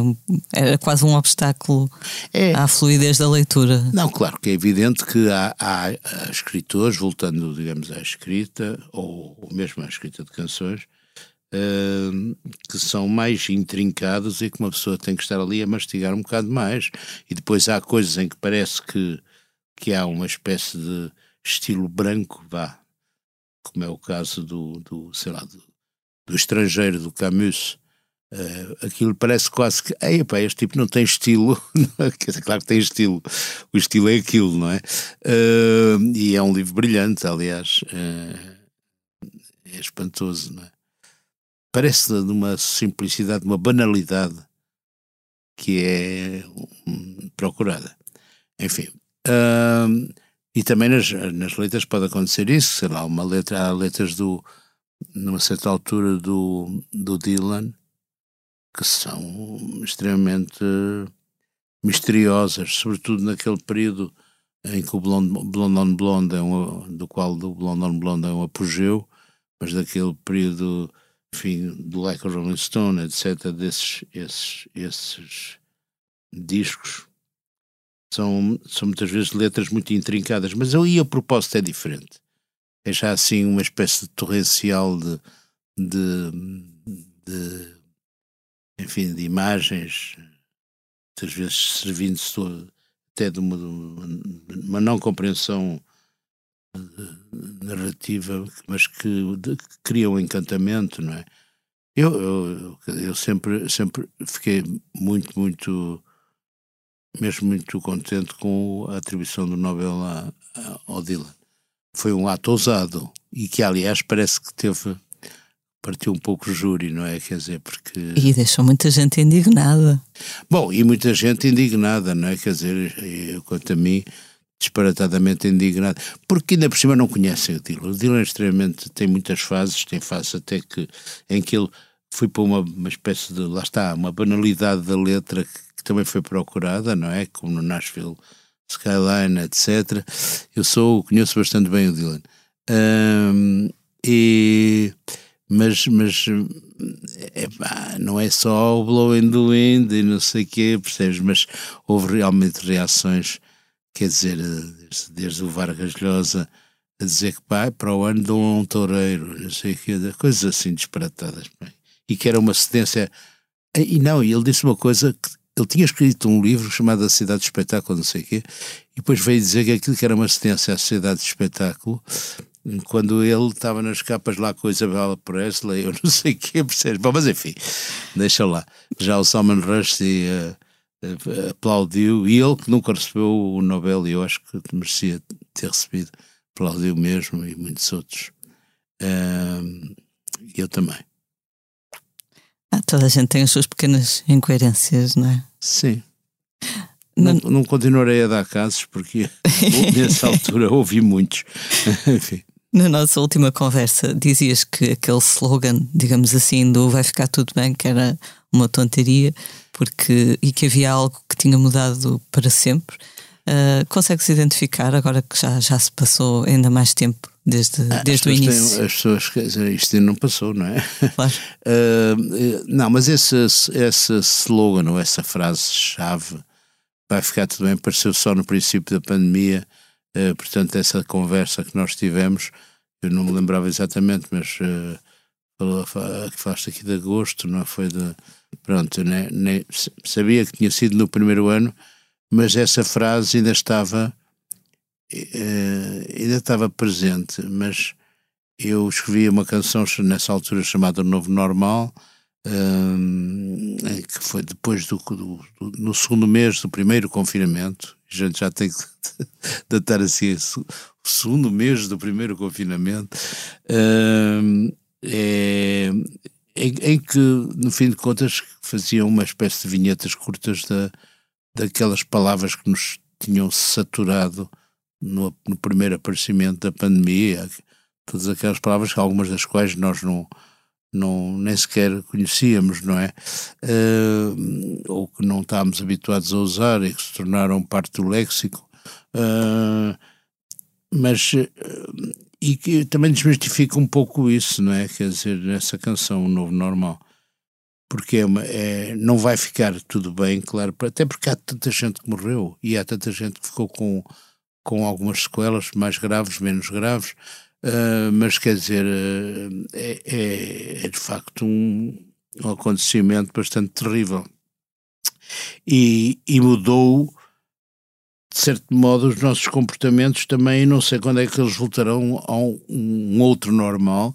Era quase um obstáculo é. à fluidez da leitura. Não, claro que é evidente que há, há, há escritores, voltando, digamos, à escrita, ou, ou mesmo à escrita de canções, uh, que são mais intrincados e que uma pessoa tem que estar ali a mastigar um bocado mais. E depois há coisas em que parece que, que há uma espécie de estilo branco, vá, como é o caso do, do sei lá, do, do estrangeiro, do Camus, uh, aquilo parece quase que, ei, pá, este tipo não tem estilo, claro que tem estilo, o estilo é aquilo, não é? Uh, e é um livro brilhante, aliás, uh, é espantoso, não é? Parece de uma simplicidade, de uma banalidade que é um, procurada. Enfim. e também nas, nas letras pode acontecer isso, sei lá, uma letra, há letras do, numa certa altura do, do Dylan, que são extremamente misteriosas, sobretudo naquele período em que o Blonde, Blonde on Blonde é um, do qual o Blonde on Blonde é um apogeu, mas daquele período, enfim, do Like a Rolling Stone, etc., desses esses, esses discos, são, são muitas vezes letras muito intrincadas, mas aí a propósito é diferente é já assim uma espécie de torrencial de, de, de enfim, de imagens, muitas vezes servindo-se até de uma, de uma, não compreensão narrativa, mas que, de, que cria um encantamento, não é? Eu, eu, eu sempre, sempre fiquei muito, muito, mesmo muito contente com a atribuição do Nobel ao Dylan foi um ato ousado e que, aliás, parece que teve. partiu um pouco o júri, não é? Quer dizer, porque. E deixou muita gente indignada. Bom, e muita gente indignada, não é? Quer dizer, eu, quanto a mim, disparatadamente indignada. Porque ainda por cima não conhecem o Dylan. O Dylan é extremamente. tem muitas fases, tem fases até que. em que ele foi para uma, uma espécie de. lá está, uma banalidade da letra que, que também foi procurada, não é? Como no Nashville Skyline, etc. Eu sou, conheço bastante bem o Dylan. Um, e, mas mas epá, não é só o Blowing the Wind e não sei o quê, percebes? Mas houve realmente reações, quer dizer, desde, desde o Vargas Llosa a dizer que pá, para o ano dão um toureiro, não sei o quê, coisas assim disparatadas. E que era uma cedência. E não, ele disse uma coisa que ele tinha escrito um livro chamado A Cidade de Espetáculo, não sei o quê, e depois veio dizer que aquilo que era uma assistência à Sociedade de Espetáculo, quando ele estava nas capas lá com a Isabella Presley, eu não sei o quê, percebes? Bom, mas enfim, deixa lá. Já o Salman Rushdie uh, aplaudiu, e ele que nunca recebeu o Nobel, e eu acho que merecia ter recebido, aplaudiu mesmo, e muitos outros. Uh, eu também. Ah, toda a gente tem as suas pequenas incoerências, não é? Sim. Não, não, não continuarei a dar casos porque nessa altura ouvi muitos. Enfim. Na nossa última conversa dizias que aquele slogan, digamos assim, do vai ficar tudo bem, que era uma tonteria, porque e que havia algo que tinha mudado para sempre. Uh, Consegue-se identificar agora que já, já se passou ainda mais tempo desde, ah, desde o início? Têm, as pessoas, quer dizer, isto ainda não passou, não é? Claro. Uh, não, mas esse, esse slogan ou essa frase-chave vai ficar tudo bem, apareceu só no princípio da pandemia, uh, portanto, essa conversa que nós tivemos, eu não me lembrava exatamente, mas uh, falou, que falaste aqui de agosto, não foi de. Pronto, nem, sabia que tinha sido no primeiro ano mas essa frase ainda estava uh, ainda estava presente, mas eu escrevi uma canção nessa altura chamada Novo Normal, um, eh, que foi depois do, do, do, no segundo mês do primeiro confinamento, a gente já tem que datar assim o segundo mês do primeiro confinamento, um, é, em, em, que, no fim de contas, faziam uma espécie de vinhetas curtas da, daquelas palavras que nos tinham saturado no, no, primeiro aparecimento da pandemia, todas aquelas palavras, algumas das quais nós não, não nem sequer conhecíamos, não é? Uh, ou que não estávamos habituados a usar e que se tornaram parte do léxico. Uh, mas uh, e que também desmistifica um pouco isso, não é? Quer dizer, nessa canção, O Novo Normal porque é uma, é, não vai ficar tudo bem, claro, até porque há tanta gente que morreu e há tanta gente que ficou com, com algumas sequelas mais graves, menos graves, uh, mas quer dizer, uh, é, é, de facto um, um acontecimento bastante terrível. E, e mudou de certo modo, os nossos comportamentos também, não sei quando é que eles voltarão a um, um outro normal,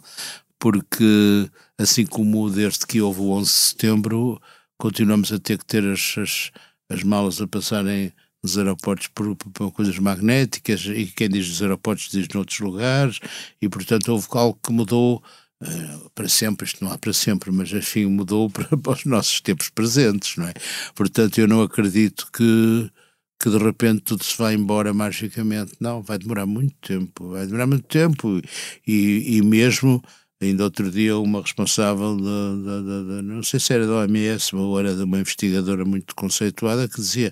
porque assim como desde que houve o 11 de setembro, continuamos a ter que ter as, as, as malas a passarem nos aeroportos por, por, coisas magnéticas e quem diz nos aeroportos diz noutros lugares e portanto houve algo que mudou uh, para sempre, isto não há para sempre, mas enfim mudou para, para, os nossos tempos presentes, não é? Portanto eu não acredito que que de repente tudo se vai embora magicamente, não, vai demorar muito tempo, vai demorar muito tempo e, e mesmo Ainda outro dia uma responsável, de, não sei se era da OMS ou era de uma investigadora muito conceituada, que dizia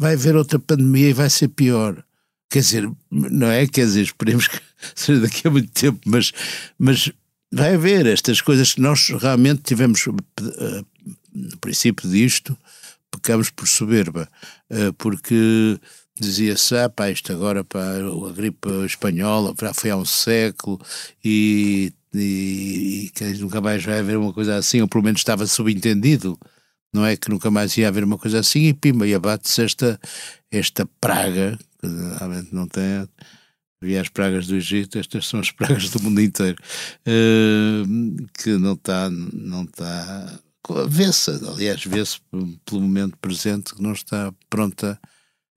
vai haver outra pandemia e vai ser pior. Quer dizer, não é? Quer dizer, esperemos que seja daqui a muito tempo, mas, mas vai haver estas coisas que nós realmente tivemos, uh, no princípio disto, pecamos por soberba, uh, porque dizia-se, ah pá, isto agora, pá, a gripe espanhola já foi há um século e, e, e nunca mais vai haver uma coisa assim, ou pelo menos estava subentendido não é que nunca mais ia haver uma coisa assim e pimba, e abate-se esta, esta praga, que realmente não tem. Havia as pragas do Egito, estas são as pragas do mundo inteiro, uh, que não está, não está, vê-se, aliás, vê-se pelo momento presente que não está pronta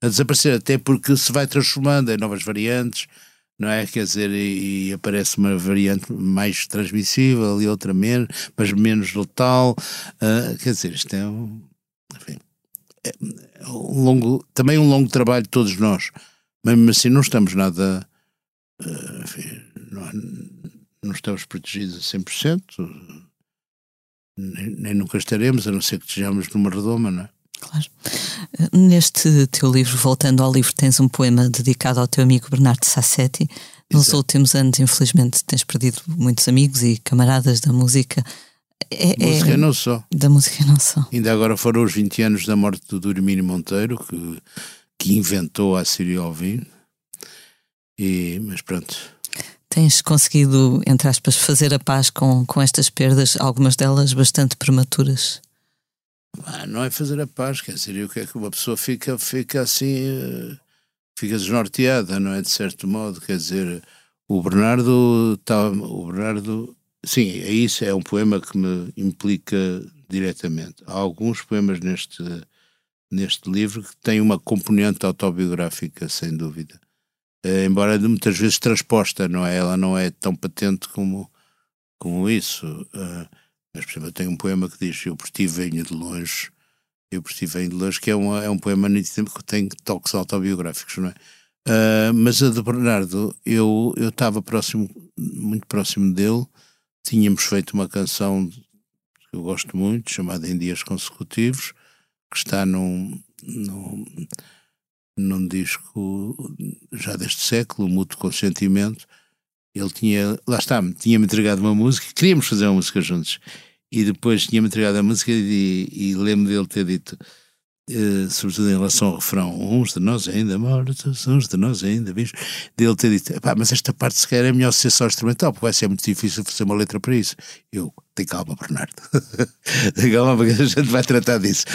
a desaparecer, até porque se vai transformando em novas variantes, não é? Quer dizer, e, e, aparece uma variante mais transmissível e outra menos, mas menos letal. Uh, quer dizer, isto é um, enfim, é um longo, também um longo trabalho de todos nós. Mesmo assim, não estamos nada. Uh, enfim, não, não, estamos protegidos a 100%, nem, nem nunca estaremos, a não ser que estejamos numa redoma, não é? Claro. Neste teu livro, voltando ao livro, tens um poema dedicado ao teu amigo Bernardo Sassetti. Nos Exato. últimos anos, infelizmente, tens perdido muitos amigos e camaradas da música. É, música é, não só. Da música não só. Ainda agora foram os 20 anos da morte do Dormínio Monteiro, que, que inventou a Sírio Alvim. E, mas pronto. Tens conseguido, entre aspas, fazer a paz com, com estas perdas, algumas delas bastante prematuras? Não é fazer a paz, quer dizer, o que é que uma pessoa fica, fica assim, eh, fica desnorteada, não é? De certo modo, quer dizer, o Bernardo está, o Bernardo, sim, é isso, é um poema que me implica diretamente. Há alguns poemas neste, neste livro que têm uma componente autobiográfica, sem dúvida. É, embora muitas vezes transposta, não é? Ela não é tão patente como, como isso. Uh, mas, por exemplo, eu tenho um poema que diz Eu por ti venho de longe, eu por ti venho de longe, que é, uma, é um poema que tem toques autobiográficos, não é? Uh, mas a de Bernardo, eu estava próximo, muito próximo dele, tínhamos feito uma canção que eu gosto muito, chamada Em Dias Consecutivos, que está num, num, num disco já deste século, Mútuo Consentimento, ele tinha, lá está, tinha-me entregado uma música, queríamos fazer uma música juntos, e depois tinha-me entregado a música e, e lembro dele ter dito, uh, sobretudo em relação ao refrão, uns de nós ainda mortos, uns de nós ainda vivos, dele ter dito, mas esta parte se calhar é melhor ser só instrumental, porque vai ser muito difícil fazer uma letra para isso. Eu, tem calma, Bernardo, tem calma, porque a gente vai tratar disso.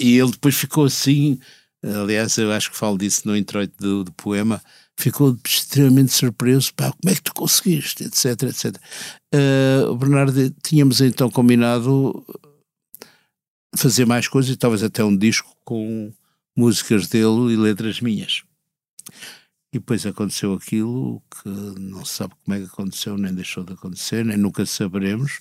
e ele depois ficou assim, aliás, eu acho que falo disso no introito do, do poema, ficou extremamente surpreso, pá, como é que tu conseguiste, etc, etc. Uh, Bernardo, tínhamos então combinado fazer mais coisas e talvez até um disco com músicas dele e letras minhas. E depois aconteceu aquilo que não se sabe como é que aconteceu, nem deixou de acontecer, nem nunca saberemos.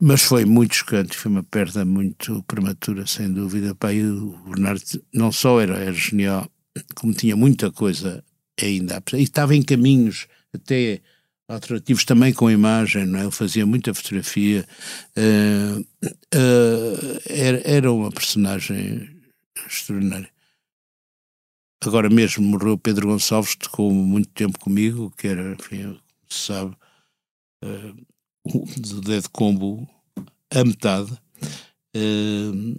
Mas foi muito chocante, foi uma perda muito prematura, sem dúvida. E o Bernardo não só era, era genial, como tinha muita coisa ainda. E estava em caminhos até alternativos também com imagem, não é? fazia muita fotografia. Uh, uh, era, era uma personagem extraordinária. Agora mesmo morreu Pedro Gonçalves, que muito tempo comigo, que era, enfim, se sabe, uh, do Dead Combo a metade. Uh,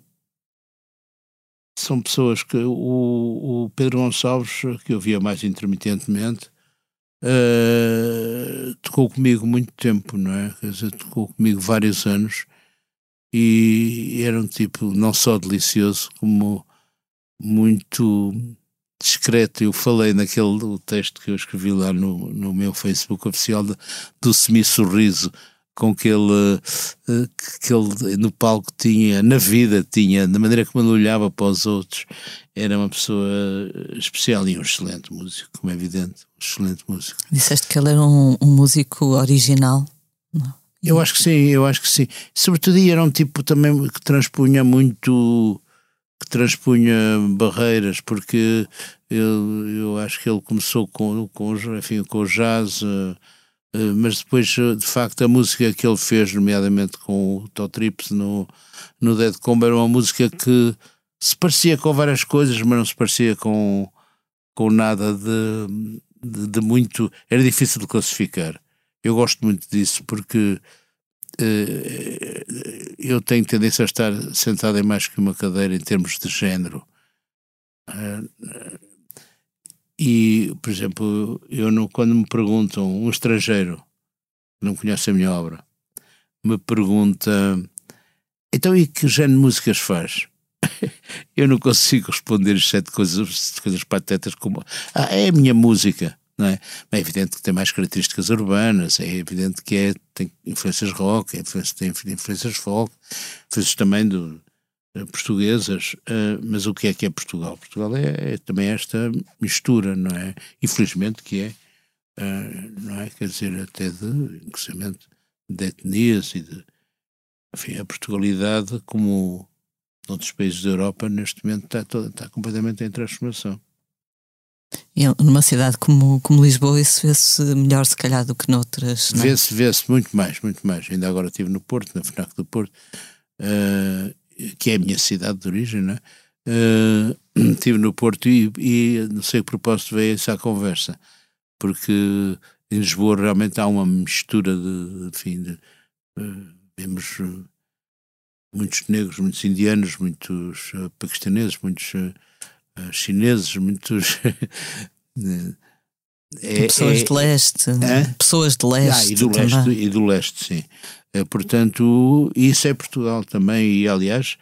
são pessoas que o, o, Pedro Gonçalves, que eu via mais intermitentemente, uh, tocou comigo muito tempo, não é? Quer dizer, tocou comigo vários anos e era um tipo não só delicioso, como muito discreto. Eu falei naquele texto que eu escrevi lá no, no meu Facebook oficial de, do semi-sorriso com que ele, eh, que ele no palco tinha, na vida tinha, da maneira como ele olhava para os outros, era uma pessoa especial e um excelente músico, como é evidente, um excelente músico. Disseste que ele era um, um músico original? Não. Eu acho que sim, eu acho que sim. Sobretudo era um tipo também que transpunha muito que transpunha barreiras, porque eu, eu acho que ele começou com, com, enfim, com o jazz, uh, mas depois, uh, de facto, a música que ele fez, nomeadamente com o Tó Trips no, no Dead Combo, era uma música que se parecia com várias coisas, mas não se parecia com, com nada de, de, de muito. Era difícil de classificar. Eu gosto muito disso porque eh, eu tenho tendência a estar sentado em mais que uma cadeira em termos de género. Eh, e, por exemplo, eu não, quando me perguntam, um estrangeiro que não conhece a minha obra, me pergunta então e que género de músicas faz? eu não consigo responder sete coisas, coisas patetas como ah, é a minha música não é? é evidente que tem mais características urbanas, é evidente que é, tem influências rock, é, tem influências folk, influências também do, portuguesas, uh, mas o que é que é Portugal? Portugal é, é também esta mistura, não é? Infelizmente que é, uh, não é? Quer dizer, até de, inclusive, de etnias e de, enfim, a Portugalidade como outros países da Europa neste momento está, toda, está completamente em transformação. E numa cidade como, como Lisboa isso vê-se melhor se calhar do que noutras, é? Vê-se, vê-se muito mais, muito mais. Ainda agora estive no Porto, na FNAC do Porto, uh, que é a minha cidade de origem, não é? Uh, estive no Porto e, e não sei que propósito veio essa conversa, porque em Lisboa realmente há uma mistura de, enfim, de, uh, vemos muitos negros, muitos indianos, muitos paquistaneses, muitos eh, chineses, muitos. é, pessoas é, de leste. É? Pessoas de leste. Ah, e, do leste e do leste, sim. É, portanto, isso é Portugal também, e aliás,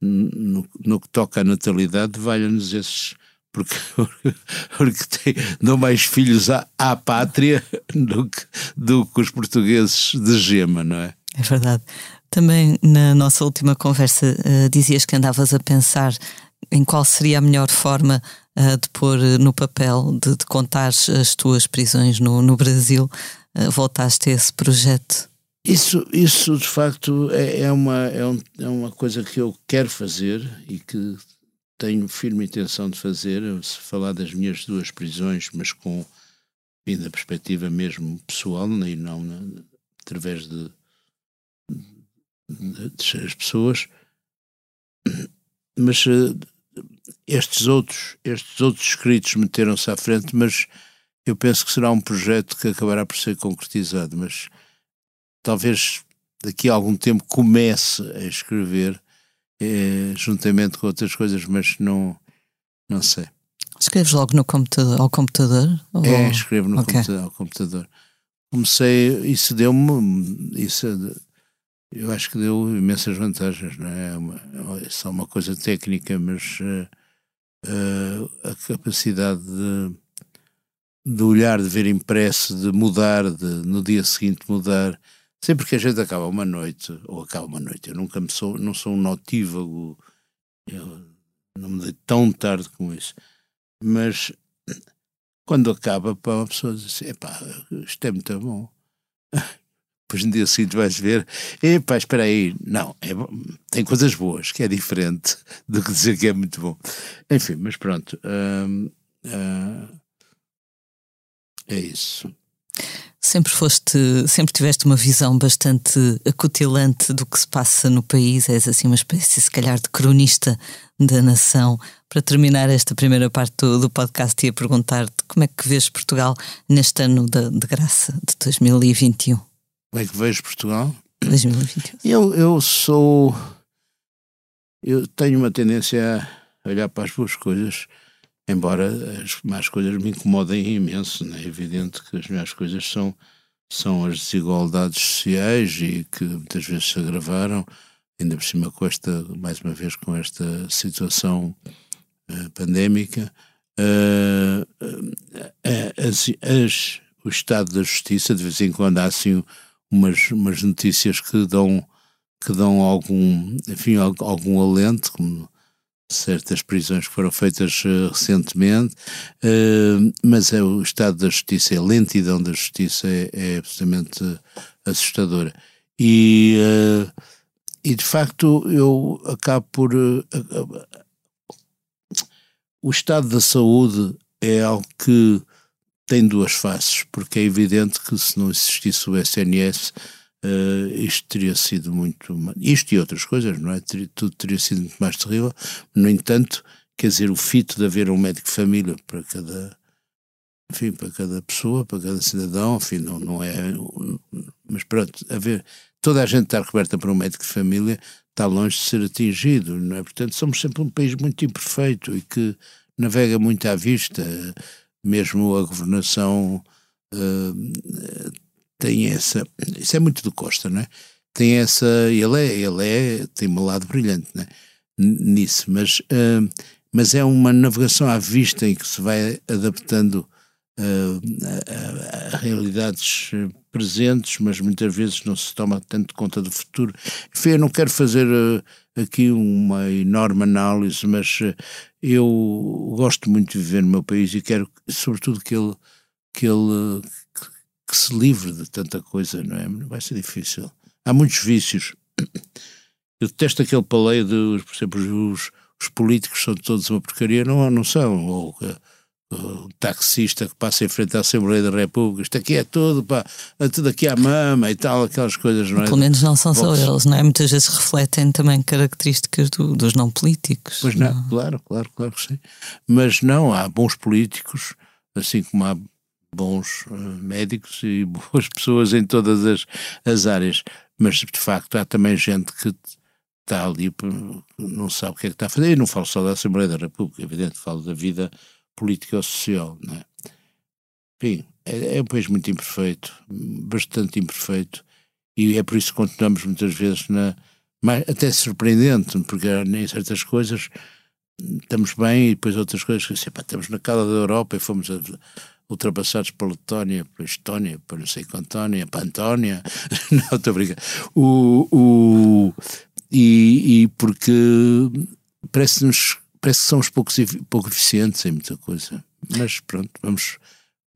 no, no que toca à natalidade, valha-nos esses. Porque, porque tem, dão mais filhos à, à pátria do que, do que os portugueses de gema, não é? É verdade. Também na nossa última conversa uh, dizias que andavas a pensar em qual seria a melhor forma uh, de pôr no papel, de, de contar as tuas prisões no, no Brasil. Uh, voltaste a esse projeto? Isso, isso de facto é, é, uma, é, um, é uma coisa que eu quero fazer e que tenho firme intenção de fazer, se falar das minhas duas prisões, mas com enfim, da perspectiva mesmo pessoal e não na, através de, de, de pessoas. Mas uh, estes outros, estes outros escritos meteram-se à frente, mas eu penso que será um projeto que acabará por ser concretizado, mas talvez daqui a algum tempo comece a escrever eh, juntamente com outras coisas, mas não, não sei. Escreves logo no computador, ao computador? Ou... É, escrevo no okay. computador, ao computador. Comecei, isso deu-me, isso eu acho que deu imensas vantagens, não é? é uma, é só uma coisa técnica, mas uh, uh, a capacidade de, de olhar, de ver impresso, de mudar, de no dia seguinte mudar. Sempre que a gente acaba uma noite, ou acaba uma noite, eu nunca me sou, não sou um notívago, eu não me dei tão tarde com isso, mas quando acaba, para uma pessoa diz assim, epá, isto é muito bom. Depois no dia seguinte vais ver, epá, espera aí, não, é tem coisas boas, que é diferente do que dizer que é muito bom. Enfim, mas pronto, hum, hum, é isso. Sempre foste, sempre tiveste uma visão bastante acutilante do que se passa no país, és assim uma espécie, se calhar, de cronista da nação. Para terminar esta primeira parte do, do podcast, ia perguntar-te como é que vês Portugal neste ano de, de graça de 2021? Como é que vejo Portugal? 2021. Eu, eu sou. Eu tenho uma tendência a olhar para as boas coisas, embora as más coisas me incomodem imenso. Né? É evidente que as minhas coisas são, são as desigualdades sociais e que muitas vezes se agravaram, ainda por cima com esta, mais uma vez, com esta situação uh, pandémica, as, as, o estado da justiça, de vez em quando há assim umas, umas notícias que dão, que dão algum, enfim, algum alento, como certas prisões que foram feitas uh, recentemente, uh, mas é o estado da justiça, a lentidão da justiça é, é absolutamente assustadora. E, uh, e de facto eu acabo por. o estado da saúde é algo que tem duas faces, porque é evidente que se não existisse o SNS Uh, isto teria sido muito. Isto e outras coisas, não é? Tudo teria sido muito mais terrível. No entanto, quer dizer, o fito de haver um médico de família para cada. Enfim, para cada pessoa, para cada cidadão, enfim, não, não é. Mas pronto, haver. Toda a gente estar coberta por um médico de família está longe de ser atingido, não é? Portanto, somos sempre um país muito imperfeito e que navega muito à vista, mesmo a governação. Uh, tem essa. Isso é muito do Costa, não é? Tem essa. Ele é, ele é. Tem um lado brilhante, né? Nisso, mas, uh, mas é uma navegação à vista em que se vai adaptando uh, a, a, realidades presentes, mas muitas vezes não se toma tanto conta do futuro. Enfim, eu não quero fazer uh, aqui uma enorme análise, mas eu gosto muito de viver no meu país e quero, sobretudo, que ele. Que ele que se livre de tanta coisa, não é? Vai ser difícil. Há muitos vícios. Eu detesto aquele paleio de, por exemplo, os, os políticos são todos uma porcaria, não, não são. Ou, o taxista que passa em frente à Assembleia da República, isto aqui é tudo, pá, é tudo aqui à mama e tal, aquelas coisas, não é? Pelo menos não são só eles, não é? Muitas vezes refletem também características do, dos não políticos. Pois não, não, claro, claro, claro que sim. Mas não, há bons políticos, assim como há bons uh, médicos e boas pessoas em todas as, as áreas, mas de facto há também gente que está ali, não sabe o que é que está a fazer, e não falo só da Assembleia da República, evidente, falo da vida política ou social, não é? Enfim, é, é um país muito imperfeito, bastante imperfeito, e é por isso que continuamos muitas vezes na. Mais, até surpreendente, porque em certas coisas estamos bem e depois outras coisas que assim, pá, estamos na cala da Europa e fomos a, ultrapassados pela Letónia, pela Estónia, para não sei Antónia, para Antónia. não, estou a brincar. O, o, e, e porque parece-nos parece que somos pouco, pouco eficientes em muita coisa. Mas pronto, vamos,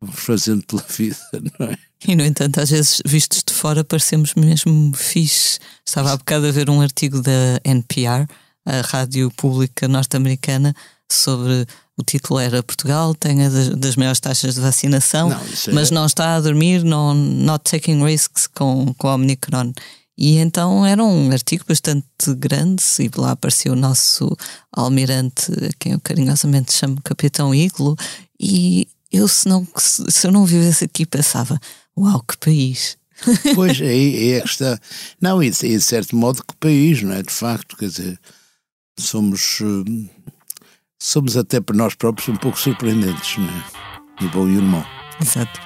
vamos fazendo pela vida, não é? E, no entanto, às vezes, vistos de fora, parecemos mesmo fixe. Estava há bocado a ver um artigo da NPR, a rádio pública norte-americana, sobre o título era Portugal tem das, das maiores taxas de vacinação, não, mas é... não está a dormir, não, not taking risks com, com a Omicron. E então era um artigo bastante grande, e lá apareceu o nosso almirante, a quem eu carinhosamente chamo Capitão Iglo, e eu se, não, se eu não vivesse aqui pensava, uau, que país! Pois, aí é, é que está. Não, e de certo modo que país, não é? De facto, quer dizer, somos hum, somos até para nós próprios um pouco surpreendentes, não é? E bom e o mal. Exato.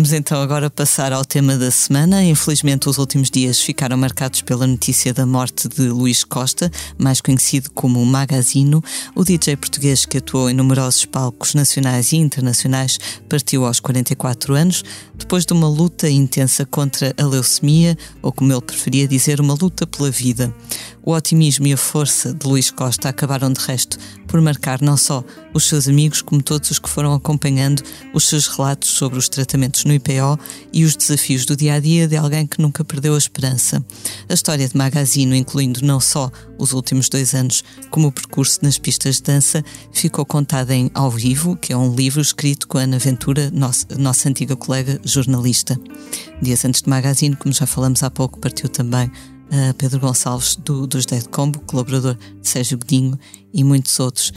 Vamos então agora passar ao tema da semana. Infelizmente, os últimos dias ficaram marcados pela notícia da morte de Luís Costa, mais conhecido como Magazino. O DJ português que atuou em numerosos palcos nacionais e internacionais partiu aos 44 anos, depois de uma luta intensa contra a leucemia, ou como ele preferia dizer, uma luta pela vida. O otimismo e a força de Luís Costa acabaram de resto por marcar não só os seus amigos, como todos os que foram acompanhando os seus relatos sobre os tratamentos no IPO e os desafios do dia a dia de alguém que nunca perdeu a esperança. A história de Magazino, incluindo não só os últimos dois anos, como o percurso nas pistas de dança, ficou contada em Ao Vivo, que é um livro escrito com a Ana Ventura, nossa, nossa antiga colega jornalista. Dias antes de Magazine, como já falamos há pouco, partiu também uh, Pedro Gonçalves do, dos Dead Combo, colaborador de Sérgio Godinho e muitos outros.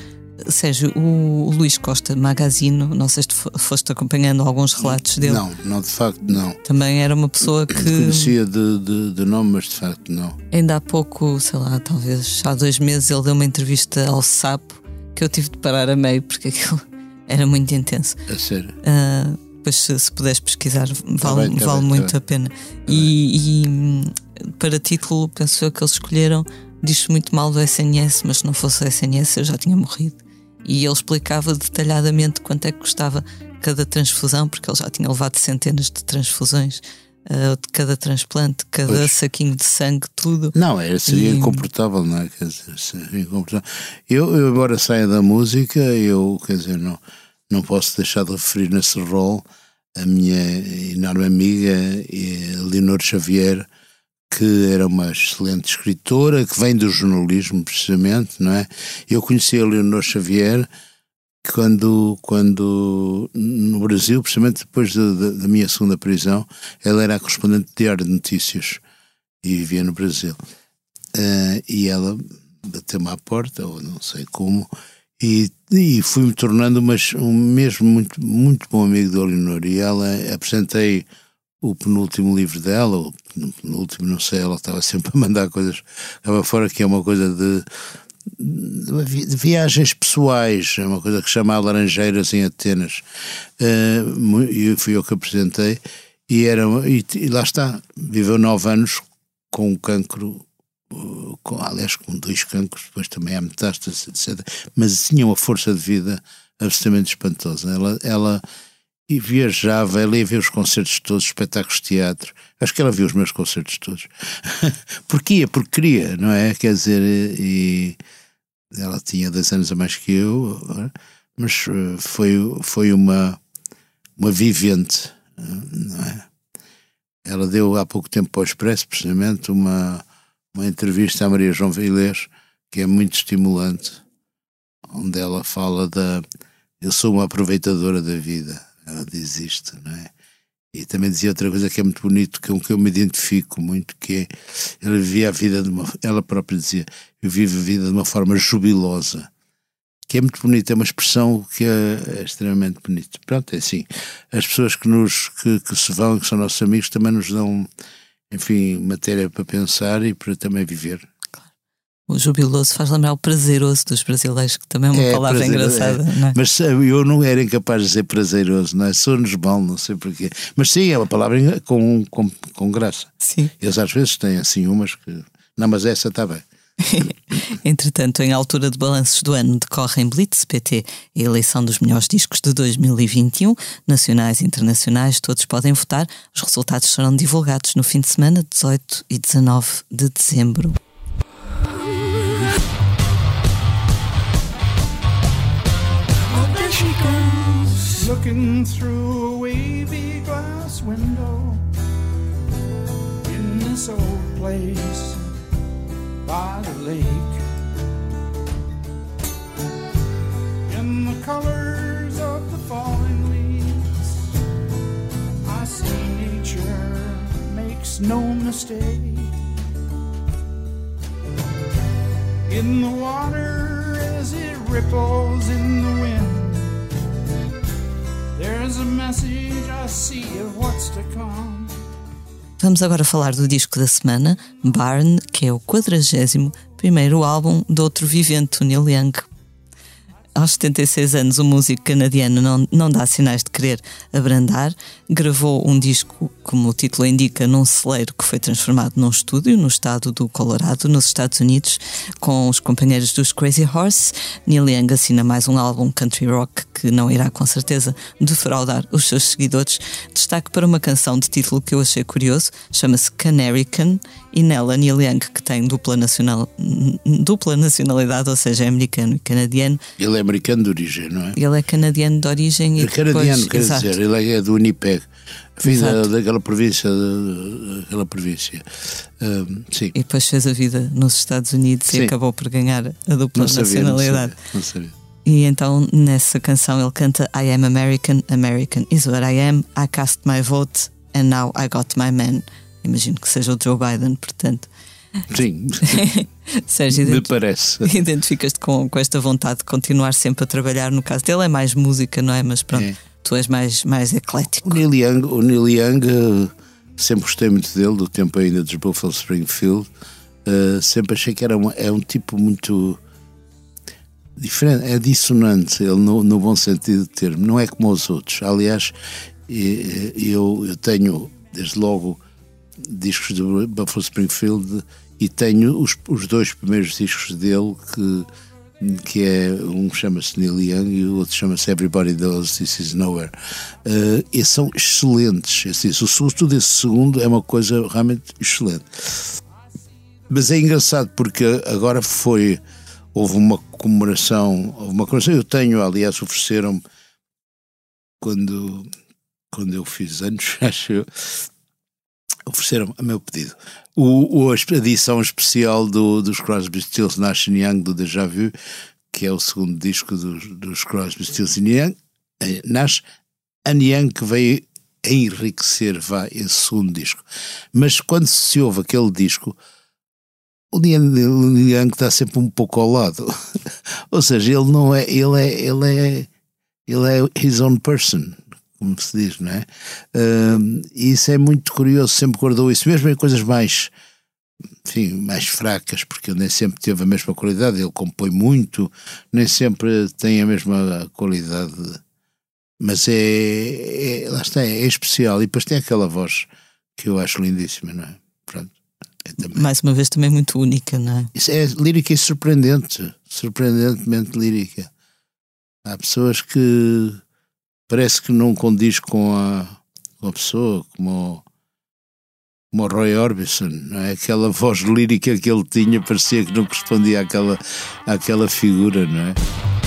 Sérgio, o, o Luís Costa Magazino, não sei se foste acompanhando alguns relatos dele. Não, não, de facto não. Também era uma pessoa que. Conhecia de, de, de nome, mas de facto não. Ainda há pouco, sei lá, talvez há dois meses, ele deu uma entrevista ao Sapo que eu tive de parar a meio porque aquilo era muito intenso. A sério? Uh, depois, se, se puderes pesquisar, tá vale, tá bem, tá vale bem, muito tá a pena. E, e, para título, penso eu que eles escolheram. Diz muito mal do SNS, mas se não fosse o SNS eu já tinha morrido. E ele explicava detalhadamente quanto é que custava cada transfusão, porque ele já tinha levado centenas de transfusões. Uh, de cada transplante, cada pois. saquinho de sangue, tudo. Não, era, seria e... incomportável, não é? Quer dizer, seria incomportável. Eu, eu, embora saia da música, eu, quer dizer, não, não posso deixar de referir nesse rol a minha enorme amiga Leonor Xavier, que era uma excelente escritora, que vem do jornalismo precisamente, não é? Eu conheci a Leonor Xavier quando, quando no Brasil, precisamente depois da, da, minha segunda prisão, ela era a correspondente de Diário de Notícias e vivia no Brasil. Uh, e ela bateu-me à porta, ou não sei como, e, e fui-me tornando um mesmo muito, muito bom amigo da Leonor. E ela apresentei o penúltimo livro dela, o penúltimo, não sei, ela estava sempre a mandar coisas cá fora, que é uma coisa de, de viagens pessoais, é uma coisa que chama Laranjeiras em Atenas. Uh, fui eu que apresentei. E, era, e, e lá está, viveu nove anos com um cancro com, aliás, com dois cancros, depois também há metástase, etc. Mas tinha uma força de vida absolutamente espantosa. Ela, ela e viajava, ela ia ver os concertos todos, espetáculos de teatro. Acho que ela viu os meus concertos todos. porque ia, porque queria, não é? Quer dizer, e ela tinha 10 anos a mais que eu, mas eh, foi, foi uma, uma vivente, não é? Ela deu há pouco tempo para o Expresso, precisamente, uma, uma entrevista à Maria João Vilés, que é muito estimulante, onde ela fala da. Eu sou uma aproveitadora da vida. Ela diz isto, não é? E também dizia outra coisa que é muito bonito, com que eu me identifico muito, que é ela vivia a vida de uma, ela própria dizia, eu vivo a vida de uma forma jubilosa, que é muito bonito, é uma expressão que é, é extremamente bonita. Pronto, é assim, as pessoas que nos que, que se vão, que são nossos amigos, também nos dão enfim, matéria para pensar e para também viver. O jubiloso faz lembrar o prazeroso dos brasileiros, que também é uma é, palavra prazer, engraçada. É. É? Mas eu não era incapaz de dizer prazeroso, não é? Sou-nos bom, não sei porquê. Mas sim, é uma palavra com, com, com graça. Sim. Eles às vezes têm assim umas que. Não, mas essa está bem. Entretanto, em altura de balanços do ano, decorre em Blitz PT a eleição dos melhores discos de 2021, nacionais e internacionais, todos podem votar. Os resultados serão divulgados no fim de semana, 18 e 19 de dezembro. Looking through a wavy glass window in this old place by the lake. In the colors of the falling leaves, I see nature makes no mistake. In the water as it ripples in the wind, Vamos agora falar do disco da semana, Barn, que é o 41 primeiro álbum do outro vivente, Neil Young aos 76 anos, o músico canadiano não, não dá sinais de querer abrandar. Gravou um disco, como o título indica, num celeiro que foi transformado num estúdio no estado do Colorado, nos Estados Unidos, com os companheiros dos Crazy Horse. Neil Young assina mais um álbum country rock que não irá com certeza defraudar os seus seguidores. Destaque para uma canção de título que eu achei curioso, chama-se Canarican e nela Neil Young, que tem dupla, nacional, dupla nacionalidade, ou seja, é americano e canadiano. Ele é americano de origem, não é? Ele é canadiano de origem. É canadiano, quer exato. dizer, ele é do Winnipeg. Vida daquela província, daquela província. sim. E depois fez a vida nos Estados Unidos sim. e acabou por ganhar a dupla não nacionalidade. Sabia, não sabia. E então nessa canção ele canta I am American, American is what I am, I cast my vote and now I got my man imagino que seja o Joe Biden, portanto. Sim. Sérgio, me parece. Identificas-te com, com esta vontade de continuar sempre a trabalhar. No caso dele é mais música, não é? Mas pronto, é. tu és mais, mais eclético. O Neil Young, o Neil Young uh, sempre gostei muito dele, do tempo ainda dos Buffalo Springfield. Uh, sempre achei que era uma, é um tipo muito diferente, é dissonante, ele no, no bom sentido de termo, não é como os outros. Aliás, eu, eu tenho, desde logo, discos do Buffalo Springfield e tenho os, os dois primeiros discos dele que que é um chama-se Neil Young e o outro chama-se Everybody Does This Is Nowhere. Uh, e são excelentes esse, sobretudo esse segundo é uma coisa realmente excelente. Mas é engraçado porque agora foi houve uma comemoração houve uma comemoração eu tenho aliás ofereceram-me quando quando eu fiz anos acho ofereceram a meu pedido o, o, a edição especial do, dos Crosby, Stills, Nash Young do Deja Vu, que é o segundo disco dos, dos Crosby, Stills Young, eh, Nash Young, que veio enriquecer vá, esse segundo disco. Mas quando se ouve aquele disco, o Young está sempre um pouco ao lado. Ou seja, ele não é, ele é, ele é, ele é his own person como se diz, não é? Uh, e isso é muito curioso, sempre guardou isso, mesmo em coisas mais, enfim, mais fracas, porque ele nem sempre teve a mesma qualidade, ele compõe muito, nem sempre tem a mesma qualidade, mas é, é lá está, é especial, e depois tem aquela voz que eu acho lindíssima, não é? Pronto. É Mais uma vez também muito única, não é? Isso é lírica e surpreendente, surpreendentemente lírica. Há pessoas que parece que não condiz com a, com a pessoa, como, como o Roy Orbison, não é? Aquela voz lírica que ele tinha parecia que não correspondia àquela, àquela figura, não é?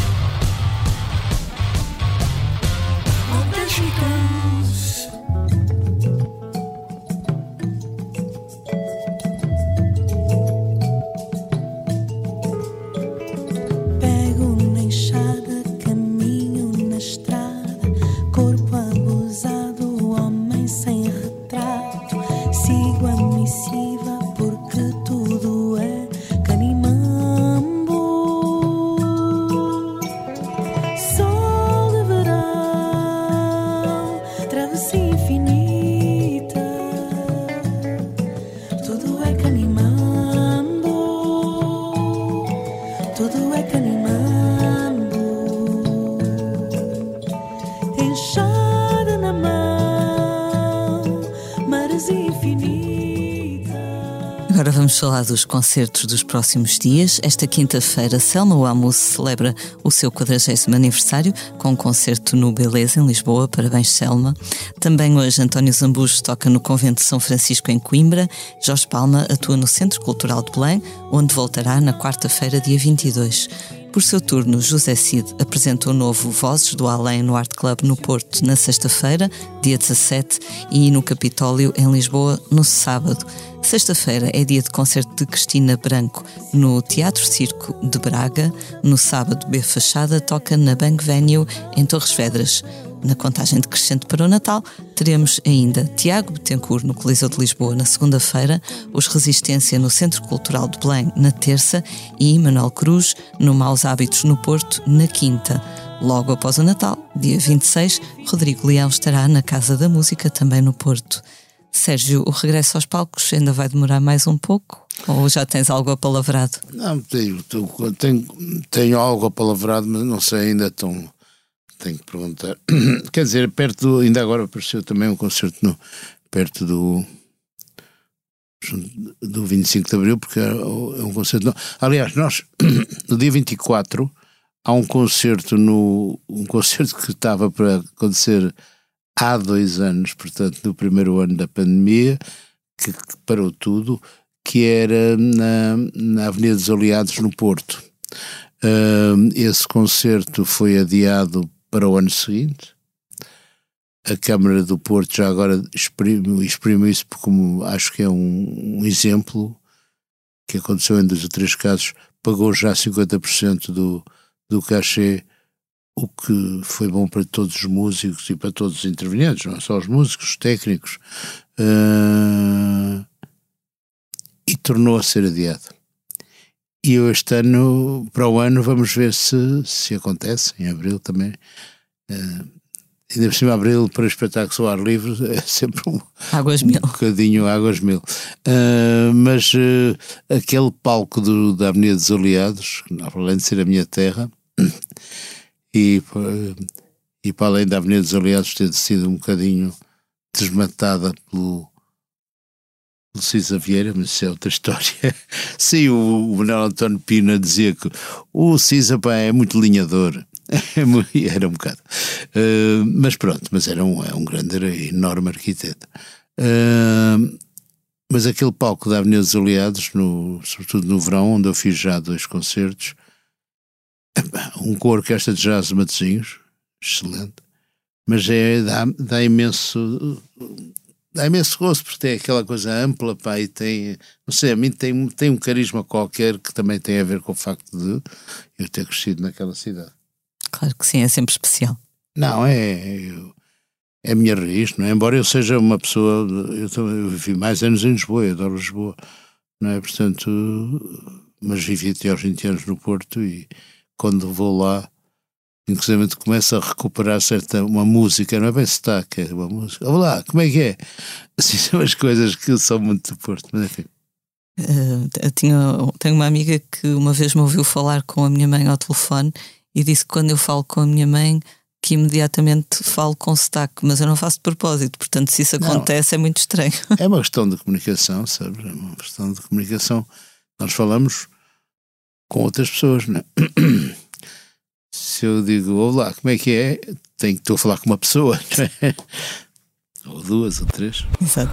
Dos concertos dos próximos dias. Esta quinta-feira, Selma Wamus celebra o seu 40 aniversário com um concerto no Beleza, em Lisboa. Parabéns, Selma. Também hoje, António Zambujo toca no Convento de São Francisco, em Coimbra. Jorge Palma atua no Centro Cultural de Belém, onde voltará na quarta-feira, dia 22. Por seu turno, José Cid apresentou o novo Vozes do Além no Art Club no Porto na sexta-feira, dia 17, e no Capitólio, em Lisboa, no sábado. Sexta-feira é dia de concerto de Cristina Branco no Teatro Circo de Braga. No sábado, B Fachada toca na Bank Venue em Torres Vedras. Na contagem decrescente para o Natal, teremos ainda Tiago Betancourt no Coliseu de Lisboa na segunda-feira, os Resistência no Centro Cultural de Belém na terça e Manuel Cruz no Maus Hábitos no Porto na quinta. Logo após o Natal, dia 26, Rodrigo Leão estará na Casa da Música também no Porto. Sérgio, o regresso aos palcos ainda vai demorar mais um pouco? Ou já tens algo apalavrado? Não, tenho, tenho, tenho algo apalavrado, mas não sei ainda tão. Tenho que perguntar. Quer dizer, perto do. Ainda agora apareceu também um concerto no, perto do. do 25 de Abril, porque é, é um concerto. Aliás, nós, no dia 24, há um concerto no. um concerto que estava para acontecer há dois anos, portanto, no primeiro ano da pandemia, que, que parou tudo, que era na, na Avenida dos Aliados, no Porto. Uh, esse concerto foi adiado para o ano seguinte. A Câmara do Porto já agora exprime, exprime isso como acho que é um, um exemplo que aconteceu em dois ou três casos, pagou já 50% do, do cachê o que foi bom para todos os músicos e para todos os intervenientes, não só os músicos, os técnicos. Uh, e, tornou a ser adiado. E eu este ano, para o ano, vamos ver se, se acontece, em abril também. Uh, ainda por cima, abril para espetáculos ao ar livre é sempre um, águas mil. um bocadinho águas mil. Uh, mas uh, aquele palco do, da Avenida dos Aliados, além de ser a minha terra, e, e para além da Avenida dos Aliados ter sido um bocadinho desmatada pelo do Cisa Vieira, mas isso é outra história. Sim, o, o Manuel António Pina dizia que o Cisa pá, é muito linhador. era um bocado. Uh, mas pronto, mas era um, é um grande, era enorme arquiteto. Uh, mas aquele palco da Avenida dos Aliados, no, sobretudo no verão, onde eu fiz já dois concertos, um com a orquestra de jazz de Matosinhos, excelente, mas é, dá, dá imenso dá imenso gosto porque tem aquela coisa ampla, pá, e tem, não sei, a mim tem, tem um carisma qualquer que também tem a ver com o facto de eu ter crescido naquela cidade. Claro que sim, é sempre especial. Não, é, é a minha raiz, não é? Embora eu seja uma pessoa, eu, eu vivi mais anos em Lisboa, eu adoro Lisboa, não é? Portanto, mas vivi até aos 20 anos no Porto e quando vou lá inclusive começa a recuperar certa uma música, não é bem sotaque, é uma música. Olá, como é que é? Assim são as coisas que são muito do Porto, mas enfim. Uh, tinha, tenho uma amiga que uma vez me ouviu falar com a minha mãe ao telefone e disse que quando eu falo com a minha mãe que imediatamente falo com sotaque, mas eu não faço de propósito, portanto, se isso acontece não, é muito estranho. É uma questão de comunicação, sabe? É uma questão de comunicação. Nós falamos com outras pessoas, não é? se eu digo olá, como é que é? Tenho que estou a falar com uma pessoa, é? ou duas ou três. Exato.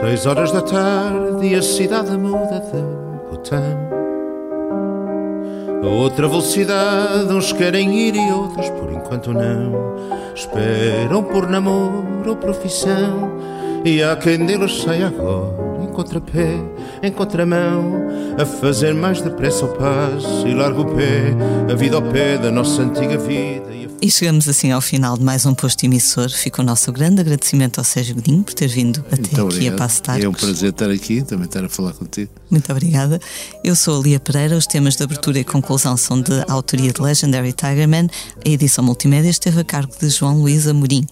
Seis horas da tarde e a cidade muda de botão. A outra velocidade, uns querem ir e outros por enquanto não. Esperam por namoro ou profissão, e há quem deles saia agora, em contrapé, em contramão, a fazer mais depressa o passo e larga o pé, a vida ao pé da nossa antiga vida. E chegamos assim ao final de mais um posto emissor. Fica o nosso grande agradecimento ao Sérgio Godinho por ter vindo até Muito aqui obrigado. a Passo É um prazer estar aqui, também estar a falar contigo. Muito obrigada. Eu sou a Lia Pereira. Os temas de abertura e conclusão são de autoria de Legendary Tigerman. A edição multimédia esteve a cargo de João Luís Amorim.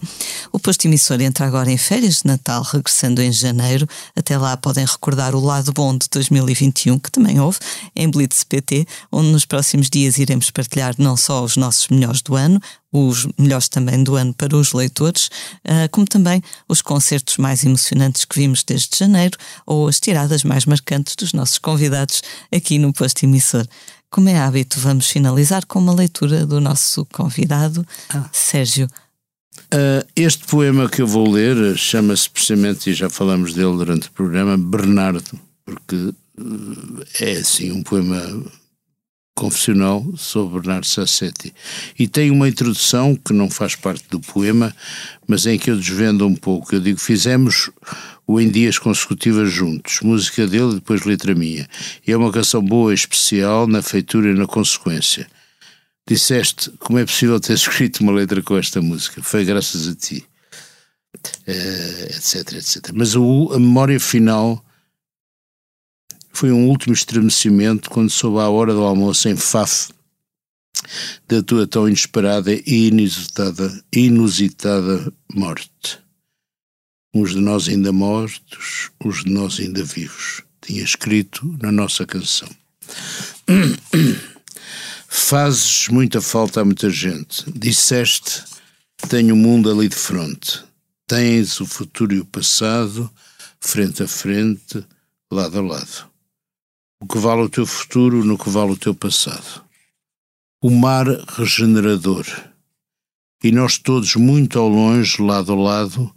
O posto emissor entra agora em férias de Natal, regressando em janeiro. Até lá podem recordar o lado bom de 2021, que também houve, em Blitz PT, onde nos próximos dias iremos partilhar não só os nossos melhores do ano, os melhores também do ano para os leitores, ah, como também os concertos mais emocionantes que vimos desde janeiro ou as tiradas mais marcantes dos nossos convidados aqui no posto emissor. Como é hábito, vamos finalizar com uma leitura do nosso convidado, ah. Sérgio. Uh, este poema que eu vou ler chama-se precisamente, e já falamos dele durante o programa, Bernardo, porque uh, é assim um poema confessional sobre Bernardo Sassetti. E tem uma introdução que não faz parte do poema, mas em que eu desvendo um pouco. Eu digo: fizemos o em dias consecutivas juntos, música dele e depois letra minha. E é uma canção boa especial na feitura e na consequência. Disseste como é possível ter escrito uma letra com esta música? Foi graças a ti. Uh, etc, etc. Mas o, a memória final foi um último estremecimento quando soube à hora do almoço em Faf da tua tão inesperada e inusitada, inusitada morte. Uns de nós ainda mortos, uns de nós ainda vivos. Tinha escrito na nossa canção. Fazes muita falta a muita gente. Disseste: Tenho o mundo ali de frente. Tens o futuro e o passado, frente a frente, lado a lado o que vale o teu futuro no que vale o teu passado. O mar regenerador. E nós todos muito ao longe, lado a lado,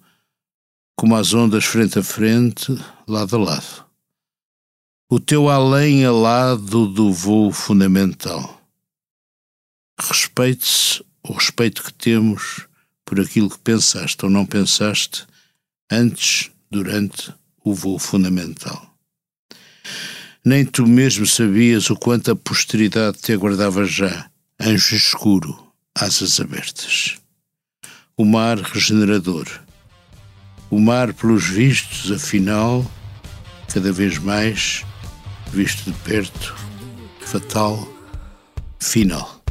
como as ondas frente a frente, lado a lado. O teu além a lado do voo fundamental. Respeite-se o respeito que temos por aquilo que pensaste ou não pensaste antes, durante o voo fundamental. Nem tu mesmo sabias o quanto a posteridade te aguardava já, anjo escuro, asas abertas. O mar regenerador. O mar, pelos vistos, afinal, cada vez mais, visto de perto, fatal, final.